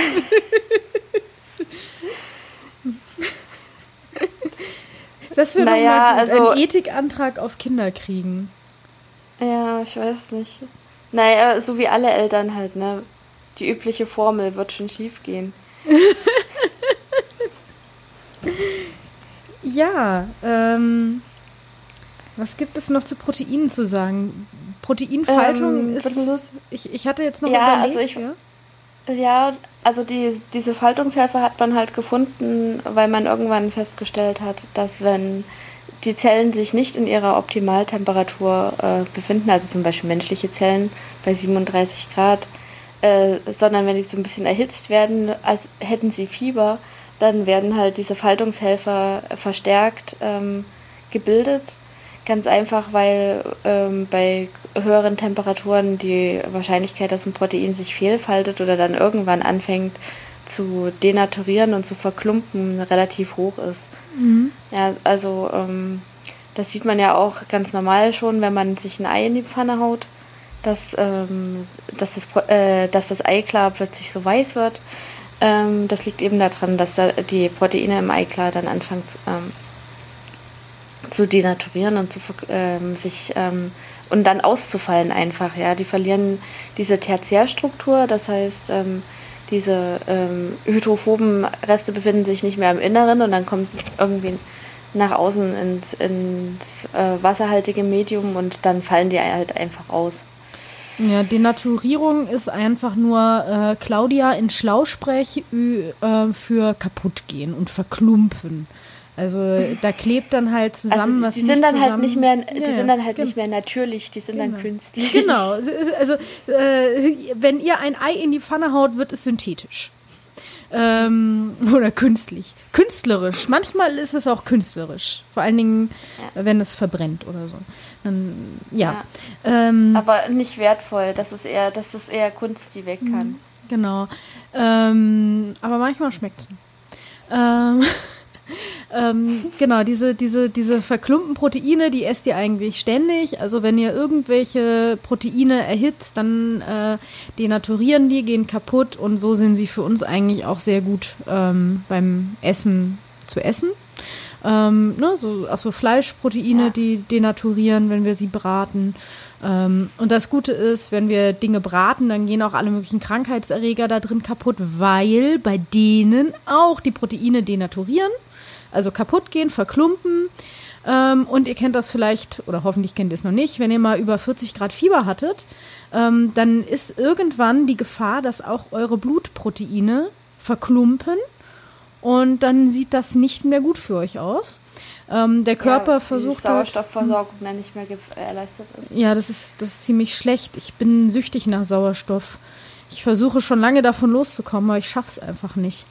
Das würde naja, mal. Also, einen Ethikantrag auf Kinder kriegen. Ja, ich weiß nicht. Naja, so wie alle Eltern halt, ne? Die übliche Formel wird schon schief gehen. (laughs) ja, ähm, was gibt es noch zu Proteinen zu sagen? Proteinfaltung ähm, ist. Ich, ich hatte jetzt noch ja, überlegt. Also ich, ja? Ja, also die, diese Faltungshelfer hat man halt gefunden, weil man irgendwann festgestellt hat, dass wenn die Zellen sich nicht in ihrer Optimaltemperatur äh, befinden, also zum Beispiel menschliche Zellen bei 37 Grad, äh, sondern wenn die so ein bisschen erhitzt werden, als hätten sie Fieber, dann werden halt diese Faltungshelfer verstärkt ähm, gebildet. Ganz einfach, weil ähm, bei höheren Temperaturen die Wahrscheinlichkeit, dass ein Protein sich fehlfaltet oder dann irgendwann anfängt zu denaturieren und zu verklumpen, relativ hoch ist. Mhm. Ja, also ähm, das sieht man ja auch ganz normal schon, wenn man sich ein Ei in die Pfanne haut, dass, ähm, dass, das, äh, dass das Eiklar plötzlich so weiß wird. Ähm, das liegt eben daran, dass da die Proteine im Eiklar dann anfangen zu, ähm, zu denaturieren und zu, ähm, sich ähm, und dann auszufallen einfach. Ja, die verlieren diese Tertiärstruktur, das heißt ähm, diese hydrophoben Reste befinden sich nicht mehr im Inneren und dann kommt irgendwie nach außen ins, ins äh, wasserhaltige Medium und dann fallen die halt einfach aus. Ja, Denaturierung ist einfach nur äh, Claudia in Schlausprech äh, für kaputt gehen und verklumpen. Also da klebt dann halt zusammen, also, was die sind dann zusammen halt nicht mehr, die ja, sind dann halt nicht mehr natürlich, die sind genau. dann künstlich. Genau, also äh, wenn ihr ein Ei in die Pfanne haut, wird es synthetisch. Ähm, (laughs) oder künstlich. Künstlerisch. Manchmal ist es auch künstlerisch. Vor allen Dingen, ja. wenn es verbrennt oder so. Dann, ja. ja. Ähm, Aber nicht wertvoll. Das ist eher, das ist eher Kunst, die weg kann. Mhm. Genau. Ähm, aber manchmal schmeckt es. Ähm, (laughs) ähm, genau, diese, diese, diese verklumpten Proteine, die esst ihr eigentlich ständig. Also wenn ihr irgendwelche Proteine erhitzt, dann äh, denaturieren die, gehen kaputt und so sind sie für uns eigentlich auch sehr gut ähm, beim Essen zu essen. Ähm, ne, so, also Fleischproteine, ja. die denaturieren, wenn wir sie braten. Ähm, und das Gute ist, wenn wir Dinge braten, dann gehen auch alle möglichen Krankheitserreger da drin kaputt, weil bei denen auch die Proteine denaturieren also kaputt gehen, verklumpen. Ähm, und ihr kennt das vielleicht, oder hoffentlich kennt ihr es noch nicht, wenn ihr mal über 40 Grad Fieber hattet, ähm, dann ist irgendwann die Gefahr, dass auch eure Blutproteine verklumpen und dann sieht das nicht mehr gut für euch aus. Ähm, der Körper ja, versucht. Die halt- Sauerstoffversorgung dann nicht mehr gewährleistet ist. Ja, das ist, das ist ziemlich schlecht. Ich bin süchtig nach Sauerstoff. Ich versuche schon lange davon loszukommen, aber ich schaffe es einfach nicht.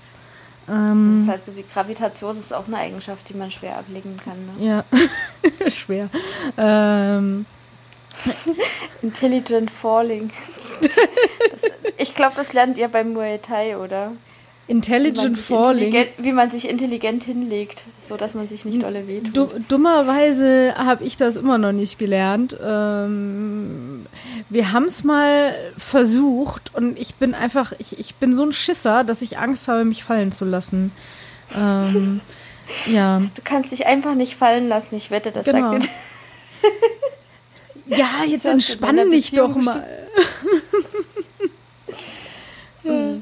Ähm, das ist halt so wie Gravitation, das ist auch eine Eigenschaft, die man schwer ablegen kann. Ne? Ja, (laughs) schwer. Ähm. (laughs) Intelligent Falling. (laughs) Das, ich glaube, das lernt ihr beim Muay Thai, oder? Intelligent wie Falling. Wie man sich intelligent hinlegt, so dass man sich nicht alle wehtut. Du, dummerweise habe ich das immer noch nicht gelernt. Ähm, wir haben es mal versucht und ich bin einfach, ich, ich bin so ein Schisser, dass ich Angst habe, mich fallen zu lassen. Ähm, (laughs) ja. Du kannst dich einfach nicht fallen lassen, ich wette, das genau. sagt Ja, jetzt entspann dich doch mal. (laughs) ja.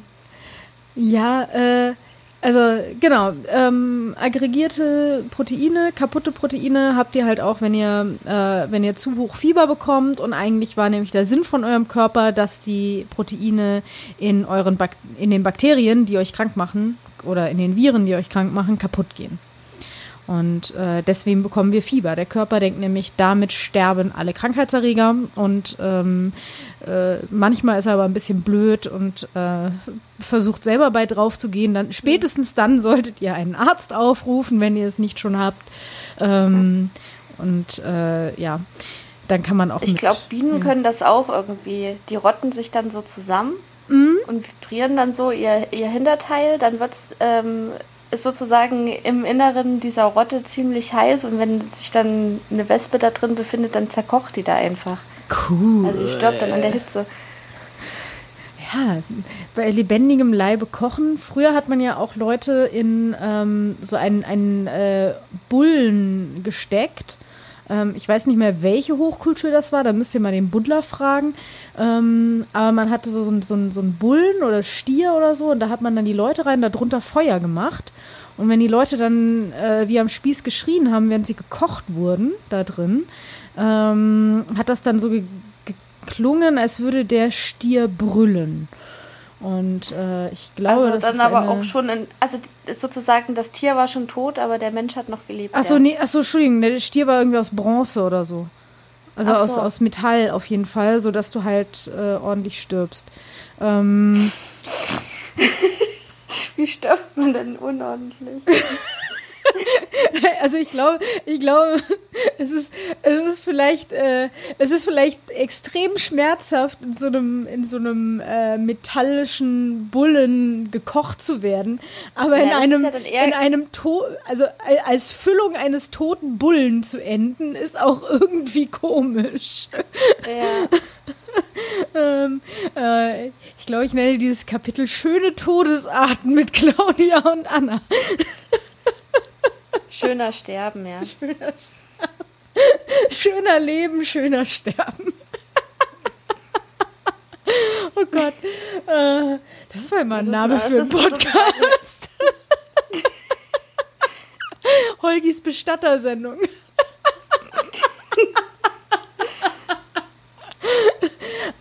Ja, äh, also genau, ähm, aggregierte Proteine, kaputte Proteine habt ihr halt auch, wenn ihr, äh, wenn ihr zu hoch Fieber bekommt. Und eigentlich war nämlich der Sinn von eurem Körper, dass die Proteine in euren Bak in den Bakterien, die euch krank machen, oder in den Viren, die euch krank machen, kaputt gehen. Und äh, deswegen bekommen wir Fieber. Der Körper denkt nämlich, damit sterben alle Krankheitserreger. Und ähm, äh, manchmal ist er aber ein bisschen blöd und äh, versucht selber bei drauf zu gehen. Dann, spätestens dann solltet ihr einen Arzt aufrufen, wenn ihr es nicht schon habt. Ähm, und äh, ja, dann kann man auch. Ich glaube, Bienen können das auch irgendwie. Die rotten sich dann so zusammen mhm. und vibrieren dann so ihr, ihr Hinterteil. Dann wird es. Ähm, ist sozusagen im Inneren dieser Rotte ziemlich heiß und wenn sich dann eine Wespe da drin befindet, dann zerkocht die da einfach. Cool. Also die stirbt dann an der Hitze. Ja, bei lebendigem Leibe kochen. Früher hat man ja auch Leute in ähm, so einen, einen äh, Bullen gesteckt ähm, ich weiß nicht mehr, welche Hochkultur das war, da müsst ihr mal den Buddler fragen. Ähm, aber man hatte so, so, so, so einen Bullen oder Stier oder so und da hat man dann die Leute rein, darunter Feuer gemacht. Und wenn die Leute dann äh, wie am Spieß geschrien haben, während sie gekocht wurden da drin, ähm, hat das dann so geklungen, als würde der Stier brüllen. Und äh, ich glaube, also das dann ist aber eine... auch schon, in, also sozusagen das Tier war schon tot, aber der Mensch hat noch gelebt. Achso, ja. nee, achso, Entschuldigung, der Stier war irgendwie aus Bronze oder so. Also so. aus, aus Metall auf jeden Fall, sodass du halt äh, ordentlich stirbst. Ähm, (laughs) Wie stirbt man denn unordentlich? (laughs) (laughs) Also ich glaube, ich glaube, es ist, es ist vielleicht, äh, es ist vielleicht extrem schmerzhaft, in so einem, in so einem äh, metallischen Bullen gekocht zu werden. Aber Ja, in einem, ja in einem to also als Füllung eines toten Bullen zu enden, ist auch irgendwie komisch. Ja. (laughs) Ähm, äh, ich glaube, ich nenne dieses Kapitel Schöne Todesarten mit Claudia und Anna. (laughs) Schöner Sterben, ja. (laughs) Schöner, Sterben. schöner Leben, schöner Sterben. oh Gott. Äh, das war immer ein Name für einen Podcast. (laughs) Holgis Bestattersendung. (laughs)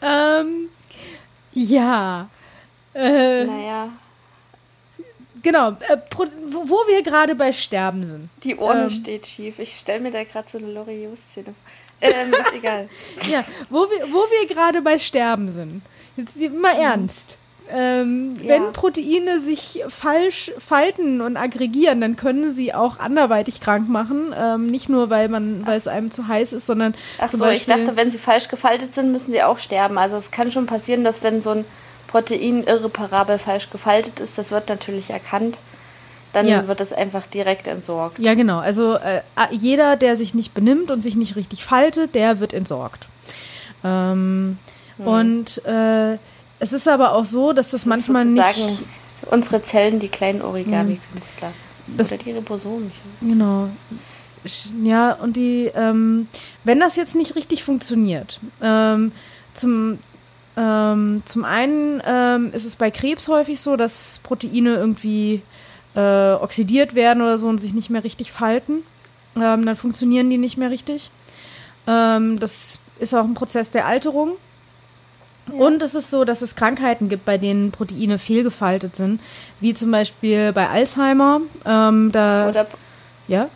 ähm, ja. Äh, Naja, genau, äh, wo wo wir gerade bei Sterben sind. die Urne Ähm. steht schief. Ich stelle mir da gerade so eine Loriot-Szene vor. Ähm, ist egal. (laughs) Ja, wo wir, wo wir gerade bei Sterben sind. Jetzt mal ernst. Ähm, Mhm. Ja. Wenn Proteine sich falsch falten und aggregieren, dann können sie auch anderweitig krank machen. Ähm, nicht nur, weil man, weil es einem zu heiß ist, sondern Ach zum so, ich dachte, wenn sie falsch gefaltet sind, müssen sie auch sterben. Also es kann schon passieren, dass wenn so ein Protein irreparabel falsch gefaltet ist, das wird natürlich erkannt, dann Ja. wird es einfach direkt entsorgt. ja, genau. Also äh, jeder, der sich nicht benimmt und sich nicht richtig faltet, der wird entsorgt. Ähm, Hm. Und äh, es ist aber auch so, dass das, Das manchmal nicht. unsere Zellen, die kleinen Origami-Künstler. Das- Oder die Ribosomen. Genau. Ja, und die, ähm, wenn das jetzt nicht richtig funktioniert, ähm, zum, ähm, zum einen ähm, ist es bei Krebs häufig so, dass Proteine irgendwie äh, oxidiert werden oder so und sich nicht mehr richtig falten. Ähm, dann funktionieren die nicht mehr richtig. Ähm, das ist auch ein Prozess der Alterung. Und es ist so, dass es Krankheiten gibt, bei denen Proteine fehlgefaltet sind, wie zum Beispiel bei Alzheimer. Ähm, da, Oder ja,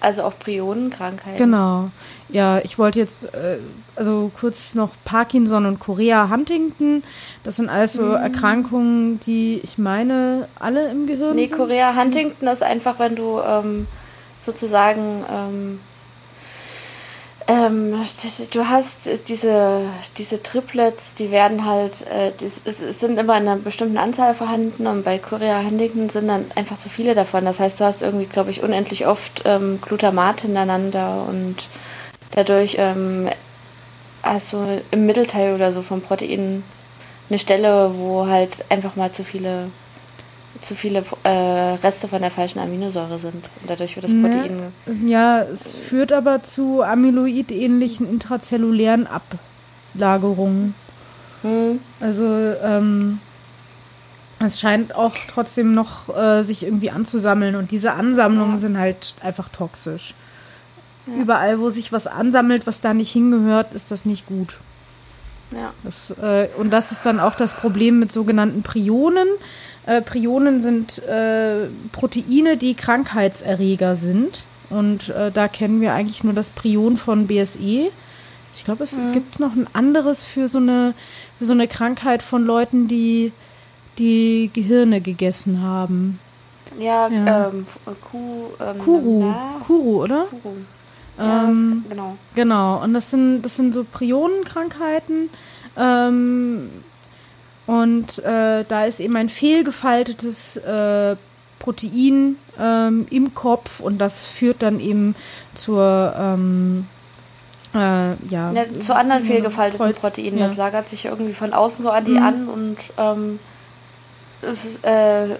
also auch Prionenkrankheiten. genau. Ja, ich wollte jetzt äh, also kurz noch Parkinson und Chorea Huntington. Das sind alles so Mhm. Erkrankungen, die ich meine alle im Gehirn Nee, sind. Korea Huntington ist einfach, wenn du ähm, sozusagen ähm, ähm, du hast diese, diese Triplets, die werden halt, äh, es sind immer in einer bestimmten Anzahl vorhanden und bei Korea Huntington sind dann einfach zu viele davon. Das heißt, du hast irgendwie, glaube ich, unendlich oft ähm, Glutamat hintereinander und dadurch ähm, hast du im Mittelteil oder so vom Protein eine Stelle, wo halt einfach mal zu viele zu viele äh, Reste von der falschen Aminosäure sind. Und dadurch wird das Ne? Protein. Ja, es führt aber zu amyloidähnlichen intrazellulären Ablagerungen. Hm, Also ähm, es scheint auch trotzdem noch äh, sich irgendwie anzusammeln und diese Ansammlungen Ja. sind halt einfach toxisch. Überall, wo sich was ansammelt, was da nicht hingehört, ist das nicht gut. ja. Das, äh, und das ist dann auch das Problem mit sogenannten Prionen. Äh, Prionen sind äh, Proteine, die Krankheitserreger sind. Und äh, da kennen wir eigentlich nur das Prion von BSE. Ich glaube, es gibt noch ein anderes für so eine, für so eine Krankheit von Leuten, die die Gehirne gegessen haben. Ja, Ja. Ähm, Kuh, ähm, Kuru. na, Kuru, oder? Kuru. Ja, Ähm, das, genau. Genau, und das sind, das sind so Prionenkrankheiten. Ähm, und äh, da ist eben ein fehlgefaltetes äh, Protein ähm, im Kopf und das führt dann eben zur, ähm, äh, ja, Ja, zu anderen fehlgefalteten Kreuz- Proteinen. ja. Das lagert sich irgendwie von außen so an die Mhm. an und ähm, äh,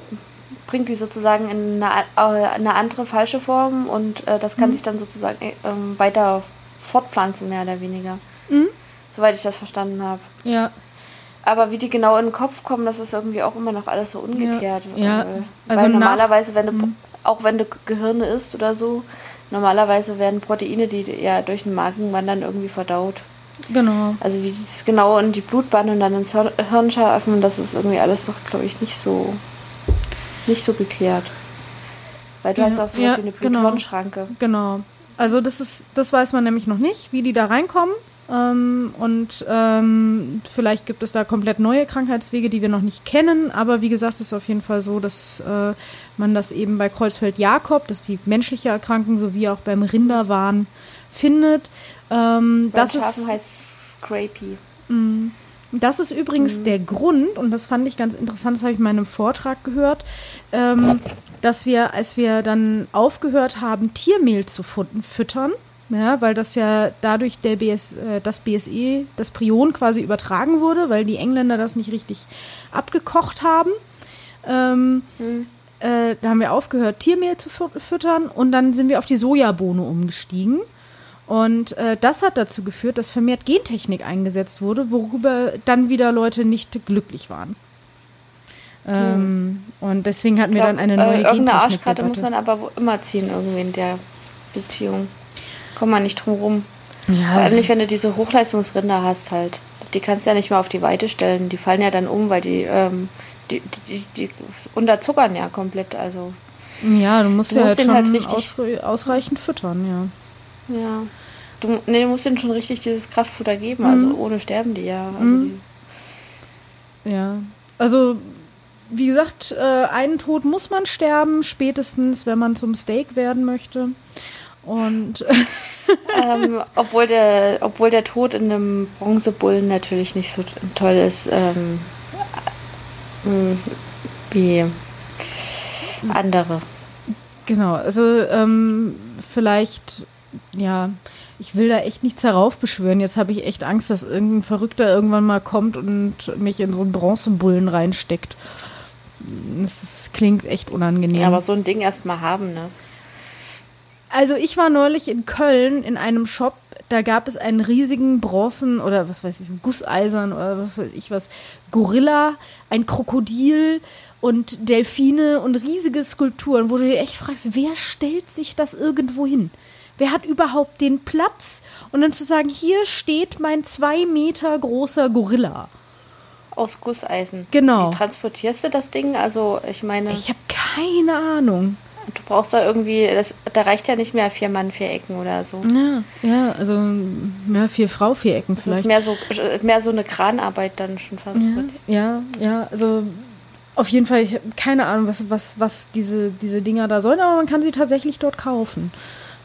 bringt die sozusagen in eine, äh, eine andere falsche Form und äh, das kann Mhm. sich dann sozusagen äh, ähm, weiter fortpflanzen, mehr oder weniger. Mhm. Soweit ich das verstanden habe. ja, Aber wie die genau in den Kopf kommen, das ist irgendwie auch immer noch alles so ungeklärt. Ja, Äh, also Weil nach- normalerweise, wenn du, Mhm. auch wenn du Gehirne isst oder so, normalerweise werden Proteine, die ja durch den Magen wandern, irgendwie verdaut. genau. Also wie die es genau in die Blutbahn und dann ins Hir- Hirnschal öffnen, das ist irgendwie alles noch, glaube ich, nicht so nicht so geklärt. Weil du Ja, hast auch sowas ja, wie eine genau. Bluthirnschranke. Genau. Also das ist, das weiß man nämlich noch nicht, wie die da reinkommen. Ähm, und ähm, vielleicht gibt es da komplett neue Krankheitswege, die wir noch nicht kennen. Aber wie gesagt, es ist auf jeden Fall so, dass äh, man das eben bei Kreuzfeld-Jakob, dass die menschliche Erkrankung sowie auch beim Rinderwahn findet. Ähm, das ist, heißt Scrapey. Das ist übrigens der Grund, und das fand ich ganz interessant, das habe ich in meinem Vortrag gehört, ähm, dass wir, als wir dann aufgehört haben, Tiermehl zu füttern, ja, weil das ja dadurch der BS, äh, das BSE, das Prion quasi übertragen wurde, weil die Engländer das nicht richtig abgekocht haben. Ähm, äh, da haben wir aufgehört, Tiermehl zu fü- füttern und dann sind wir auf die Sojabohne umgestiegen. Und äh, das hat dazu geführt, dass vermehrt Gentechnik eingesetzt wurde, worüber dann wieder Leute nicht glücklich waren. Ähm, Und deswegen hatten wir dann eine neue äh, Irgendeine Arschkarte muss man aber wo- immer ziehen, irgendwie in der Beziehung. Kommt man nicht drum rum. Vor Ja, allem nicht, wenn du diese Hochleistungsrinder hast halt. Die kannst du ja nicht mehr auf die Weite stellen. Die fallen ja dann um, weil die, ähm, die, die, die, die unterzuckern ja komplett. Also, ja, du musst Du ja musst halt den schon halt ausreichend füttern, ja. Ja. Du, nee, du musst denen schon richtig dieses Kraftfutter geben. Also ohne sterben die ja. Also Mhm. Ja, also wie gesagt, äh, einen Tod muss man sterben, spätestens, wenn man zum Steak werden möchte. Und die, (laughs) ähm, obwohl, der, obwohl der Tod in einem Bronzebullen natürlich nicht so toll ist ähm, äh, wie andere. genau, also ähm, vielleicht, ja, ich will da echt nichts heraufbeschwören. Jetzt habe ich echt Angst, dass irgendein Verrückter irgendwann mal kommt und mich in so einen Bronzebullen reinsteckt. Das ist, klingt echt unangenehm. Ja, aber so ein Ding erstmal haben, ne? Also ich war neulich in Köln in einem Shop, da gab es einen riesigen Bronzen oder was weiß ich, Gusseisern oder was weiß ich was, Gorilla, ein Krokodil und Delfine und riesige Skulpturen, wo du dir echt fragst, wer stellt sich das irgendwo hin? Wer hat überhaupt den Platz? Und dann zu sagen, hier steht mein zwei Meter großer Gorilla. Aus Gusseisen. Genau. Wie transportierst du das Ding? Also, ich meine, Ich habe keine Ahnung. du brauchst da irgendwie, das, da reicht ja nicht mehr vier Mann, vier Ecken oder so. Ja, ja, also ja, vier Frau, vier Ecken Das ist vielleicht. mehr so, mehr so eine Kranarbeit dann schon fast. wird. Ja, ja, also auf jeden Fall, ich habe keine Ahnung, was, was, was diese, diese Dinger da sollen, aber man kann sie tatsächlich dort kaufen.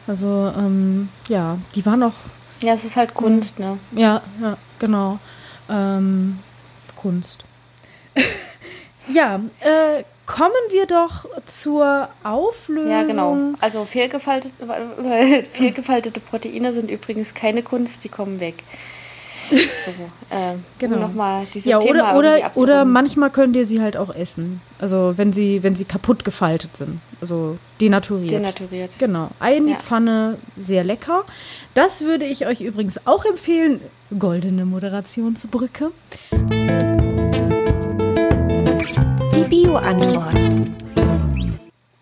Also, ähm, ja, die waren auch, Ja, es ist halt Kunst, ne? ja, ja, genau. Ähm, Kunst. (laughs) ja, äh, kommen wir doch zur Auflösung. Ja, genau. Also fehlgefaltete, (laughs) fehlgefaltete Proteine sind übrigens keine Kunst, die kommen weg. (laughs) So, äh, Genau. um nochmal dieses Ja, Thema oder, irgendwie oder, oder manchmal könnt ihr sie halt auch essen. Also wenn sie, wenn sie kaputt gefaltet sind. Also denaturiert. denaturiert. Genau. Ei in die Ja. Pfanne, sehr lecker. Das würde ich euch übrigens auch empfehlen. Goldene Moderationsbrücke. Die Bio-Antwort.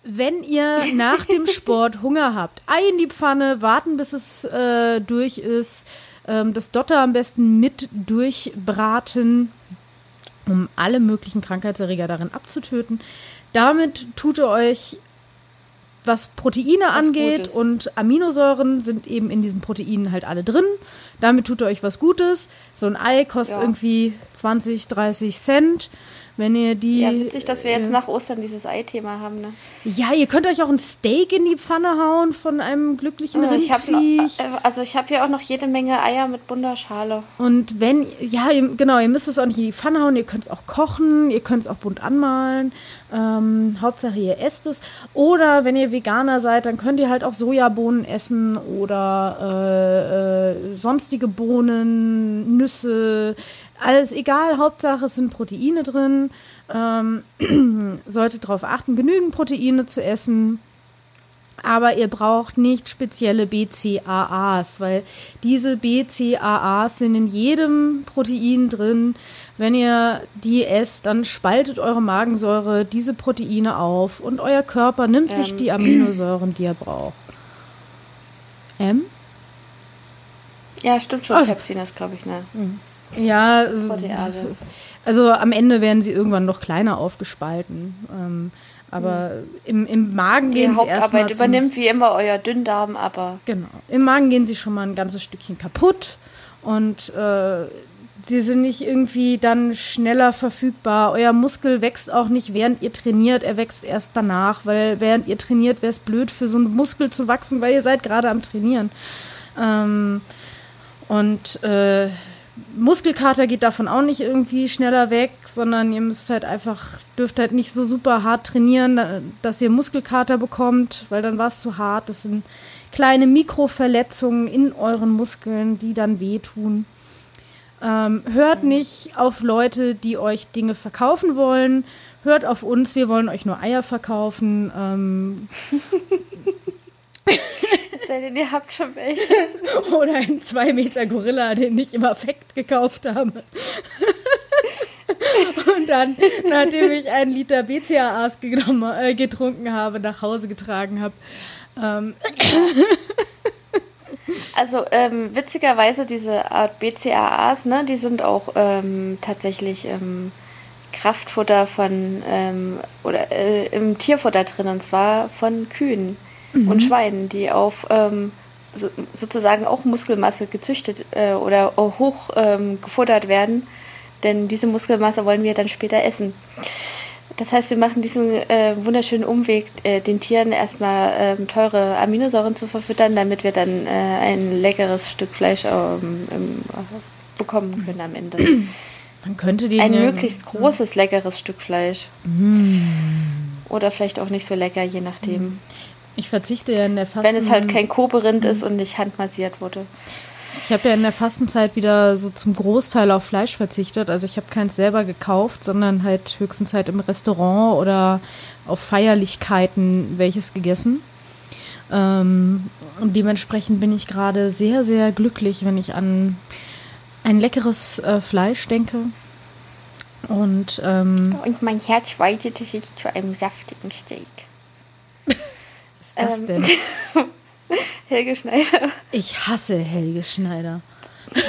Wenn ihr nach dem Sport Hunger habt, Ei in die Pfanne, warten bis es äh, durch ist, ähm, das Dotter am besten mit durchbraten, um alle möglichen Krankheitserreger darin abzutöten. Damit tut ihr euch, was Proteine angeht Gutes. und Aminosäuren sind eben in diesen Proteinen halt alle drin. Damit tut ihr euch was Gutes. So ein Ei kostet Ja. irgendwie 20, 30 Cent. Wenn ihr die. Ja, witzig, dass wir jetzt äh, nach Ostern dieses Ei-Thema haben, ne? ja, ihr könnt euch auch ein Steak in die Pfanne hauen von einem glücklichen Ich hab noch, Rindviech. äh, also ich habe hier auch noch jede Menge Eier mit bunter Schale. Und wenn, ja, ihr, genau, ihr müsst es auch nicht in die Pfanne hauen, ihr könnt es auch kochen, ihr könnt es auch bunt anmalen. Ähm, Hauptsache ihr esst es. Oder wenn ihr Veganer seid, dann könnt ihr halt auch Sojabohnen essen oder äh, äh, sonstige Bohnen, Nüsse, alles egal. Hauptsache es sind Proteine drin. Ähm, (clears throat) solltet darauf achten, genügend Proteine zu essen. Aber ihr braucht nicht spezielle BCAAs, weil diese BCAAs sind in jedem Protein drin. Wenn ihr die esst, dann spaltet eure Magensäure diese Proteine auf und euer Körper nimmt sich Ähm. die Aminosäuren, die er braucht. M? Ja, stimmt schon. Ach so. Pepsin ist, glaube ich, ne? Ja, also, am Ende werden sie irgendwann noch kleiner aufgespalten. Ähm, aber im, im Magen Die gehen sie erstmal. Hauptarbeit übernimmt wie immer euer Dünndarm, aber Genau. Im Magen gehen sie schon mal ein ganzes Stückchen kaputt Und äh, sie sind nicht irgendwie dann schneller verfügbar. Euer Muskel wächst auch nicht, während ihr trainiert. Er wächst erst danach, weil während ihr trainiert, wäre es blöd für so einen Muskel zu wachsen, weil ihr seid gerade am Trainieren. Ähm, und äh, Muskelkater geht davon auch nicht irgendwie schneller weg, sondern ihr müsst halt einfach, dürft halt nicht so super hart trainieren, dass ihr Muskelkater bekommt, weil dann war es zu hart. Das sind kleine Mikroverletzungen in euren Muskeln, die dann wehtun. Ähm, hört nicht auf Leute, die euch Dinge verkaufen wollen. Hört auf uns, wir wollen euch nur Eier verkaufen. Ähm, (laughs) Sei denn, ihr habt schon welche. (laughs) Oder ein 2 Meter Gorilla, den ich im Affekt gekauft habe. (laughs) Und dann, nachdem ich einen Liter BCAAs äh, getrunken habe, nach Hause getragen habe. Ähm. Also ähm, witzigerweise diese Art BCAAs, ne, die sind auch ähm, tatsächlich im Kraftfutter von ähm, oder äh, im Tierfutter drin und zwar von Kühen mhm. und Schweinen, die auf ähm, so, sozusagen auch Muskelmasse gezüchtet äh, oder hoch ähm, gefuttert werden. Denn diese Muskelmasse wollen wir dann später essen. Das heißt, wir machen diesen äh, wunderschönen Umweg, äh, den Tieren erstmal ähm, teure Aminosäuren zu verfüttern, damit wir dann äh, ein leckeres Stück Fleisch ähm, bekommen können am Ende. (clears throat) Man könnte die ein möglichst großes leckeres Stück Fleisch. Mm. Oder vielleicht auch nicht so lecker, je nachdem. Ich verzichte ja in der Fasten... Wenn es halt kein Koberind mhm. ist und nicht handmassiert wurde. Ich habe ja in der Fastenzeit wieder so zum Großteil auf Fleisch verzichtet. Also ich habe keins selber gekauft, sondern halt höchstens halt im Restaurant oder auf Feierlichkeiten welches gegessen. Ähm, und dementsprechend bin ich gerade sehr, sehr glücklich, wenn ich an ein leckeres äh, Fleisch denke. Und, ähm, und mein Herz weitete sich zu einem saftigen Steak. Was ist das ähm, denn? (laughs) Helge Schneider. Ich hasse Helge Schneider. (laughs)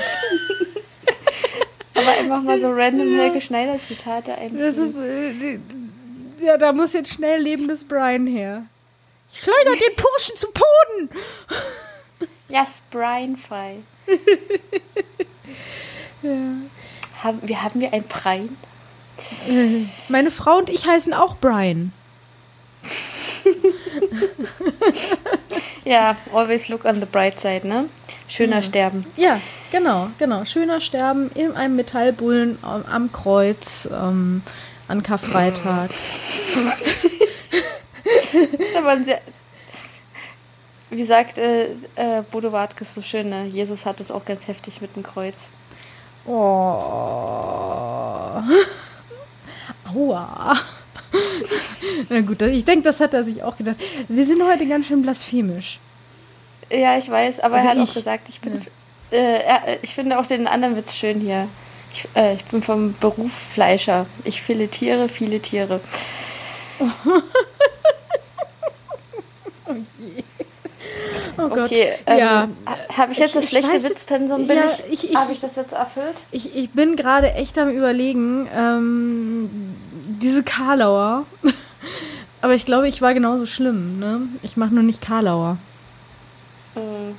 Aber einfach mal so random ja. Helge Schneider Zitate ein. Das ist äh, ja, da muss jetzt schnell lebendes Brian her. Schleudert den Burschen zu Boden. (laughs) Ja, Brian frei. ja. Haben, wir haben wir ein Brian? Äh, meine Frau und ich heißen auch Brian. (laughs) ja, always look on the bright side, ne? Schöner ja. sterben. Ja, genau, genau. Schöner sterben in einem Metallbullen am, am Kreuz ähm, an Karfreitag. (laughs) wie sagt äh, äh, Bodo Wartke so schön, ne? Jesus hat es auch ganz heftig mit dem Kreuz. Oh. (laughs) Aua. Na gut, ich denke, das hat er sich auch gedacht. Wir sind heute ganz schön blasphemisch. Ja, ich weiß, aber also er hat ich, auch gesagt, ich bin. Ja. Äh, ich finde auch den anderen Witz schön hier. Ich, äh, ich bin vom Beruf Fleischer. Ich filetiere viele Tiere. (laughs) oh je. Oh Gott. Okay, ähm, ja. Habe ich jetzt ich, das schlechte Witzpensum? Ja, ich, ich, Habe ich das jetzt erfüllt? Ich, ich bin gerade echt am Überlegen. Ähm, diese Karlauer. (laughs) Aber ich glaube, ich war genauso schlimm. Ne? Ich mache nur nicht Karlauer. Mhm.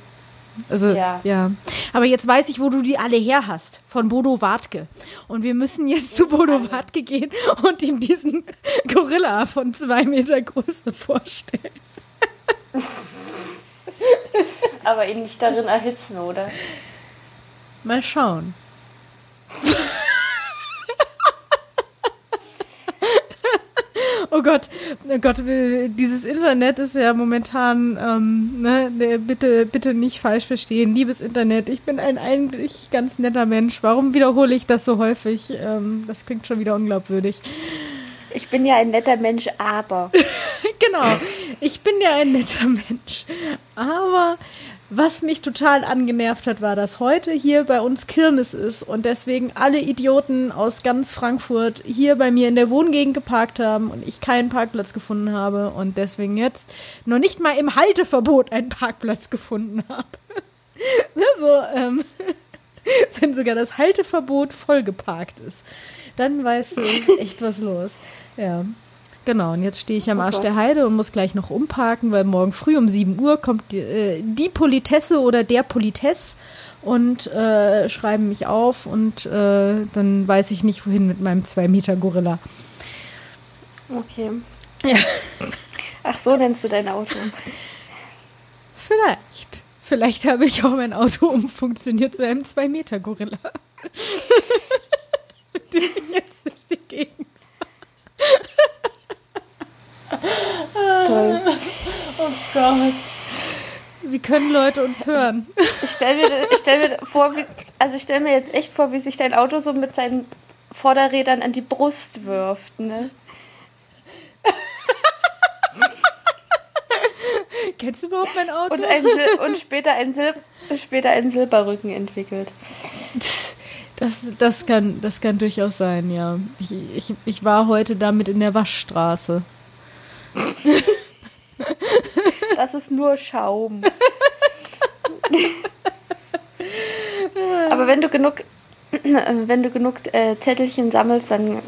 Also, ja. ja. Aber jetzt weiß ich, wo du die alle her hast. Von Bodo Wartke. Und wir müssen jetzt zu Bodo Wartke gehen und ihm diesen (laughs) Gorilla von zwei Meter Größe vorstellen. (laughs) (laughs) Aber ihn nicht darin erhitzen, oder? Mal schauen. Oh Gott, oh Gott, dieses Internet ist ja momentan, ähm, ne, bitte, bitte nicht falsch verstehen. Liebes Internet, ich bin ein eigentlich ganz netter Mensch. Warum wiederhole ich das so häufig? Ähm, das klingt schon wieder unglaubwürdig. Ich bin ja ein netter Mensch, aber. (laughs) genau, ich bin ja ein netter Mensch. Aber was mich total angenervt hat, war, dass heute hier bei uns Kirmes ist und deswegen alle Idioten aus ganz Frankfurt hier bei mir in der Wohngegend geparkt haben und ich keinen Parkplatz gefunden habe und deswegen jetzt noch nicht mal im Halteverbot einen Parkplatz gefunden habe. (laughs) so, ähm, (laughs) wenn sogar das Halteverbot vollgeparkt ist, dann weißt du, ist echt was los. Ja. Genau, und jetzt stehe ich am Oh Arsch der Heide und muss gleich noch umparken, weil morgen früh um 7 Uhr kommt die, äh, die Politesse oder der Politess und äh, schreiben mich auf und äh, dann weiß ich nicht, wohin mit meinem 2-Meter-Gorilla. Okay. Ja. (laughs) Ach, so nennst du dein Auto. Vielleicht. Vielleicht habe ich auch mein Auto umfunktioniert zu einem 2-Meter-Gorilla. (laughs) (laughs) Mit dem ich jetzt die Gegend. Toll. Oh Gott. Wie können Leute uns hören? Ich stelle mir, ich stell mir vor, wie, also ich stelle mir jetzt echt vor, wie sich dein Auto so mit seinen Vorderrädern an die Brust wirft, ne? Kennst du überhaupt mein Auto? Und, ein und später, ein später einen Silberrücken entwickelt. Das, das, kann, das kann durchaus sein, ja. Ich, ich, ich war heute damit in der Waschstraße. (laughs) Das ist nur Schaum. (laughs) Aber wenn du genug, (clears throat) wenn du genug äh, Zettelchen sammelst, dann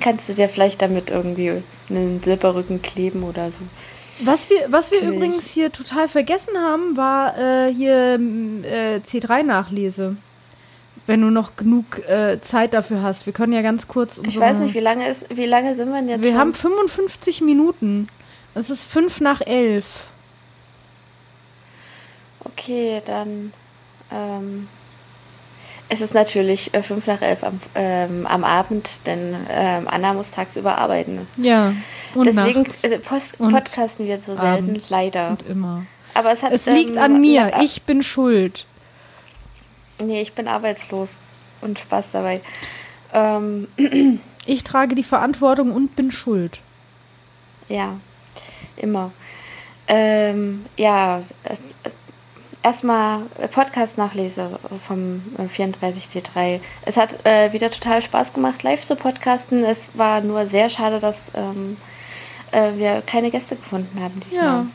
kannst du dir vielleicht damit irgendwie einen Silberrücken kleben oder so. Was wir, was wir übrigens hier total vergessen haben, war äh, hier äh, C3-Nachlese. Wenn du noch genug äh, Zeit dafür hast. Wir können ja ganz kurz Ich weiß nicht, wie lange ist, wie lange sind wir denn jetzt Wir schon? haben 55 Minuten. Es ist fünf nach elf. Okay, dann. Ähm, es ist natürlich äh, fünf nach elf am, ähm, am Abend, denn ähm, Anna muss tagsüber arbeiten. Ja. Und Deswegen nachts. äh, post und podcasten wir so selten, leider. Und immer. Aber es hat. Es liegt ähm, an mir. la- Ich bin schuld. Nee, ich bin arbeitslos und Spaß dabei. Ähm, (clears throat) Ich trage die Verantwortung und bin schuld. ja, immer. Ähm, ja, äh, erstmal Podcast-Nachlese vom äh, 34C3. Es hat äh, wieder total Spaß gemacht, live zu podcasten. Es war nur sehr schade, dass ähm, äh, wir keine Gäste gefunden haben diesmal. Ja.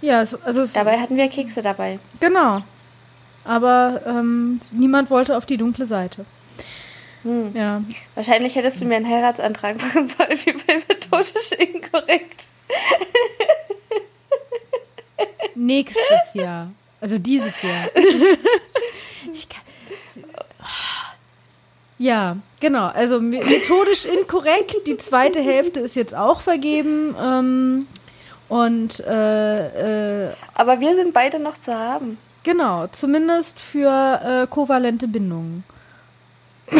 Ja, also es, Dabei hatten wir Kekse dabei. genau. Aber ähm, niemand wollte auf die dunkle Seite. Hm. Ja. Wahrscheinlich hättest du mir einen Heiratsantrag machen sollen, wie bei methodisch inkorrekt. Nächstes Jahr. Also dieses Jahr. (laughs) ich kann, ja, genau. Also me- methodisch inkorrekt. Die zweite Hälfte ist jetzt auch vergeben. Ähm, und äh, äh, Aber wir sind beide noch zu haben. Genau, zumindest für äh, kovalente Bindungen. (laughs)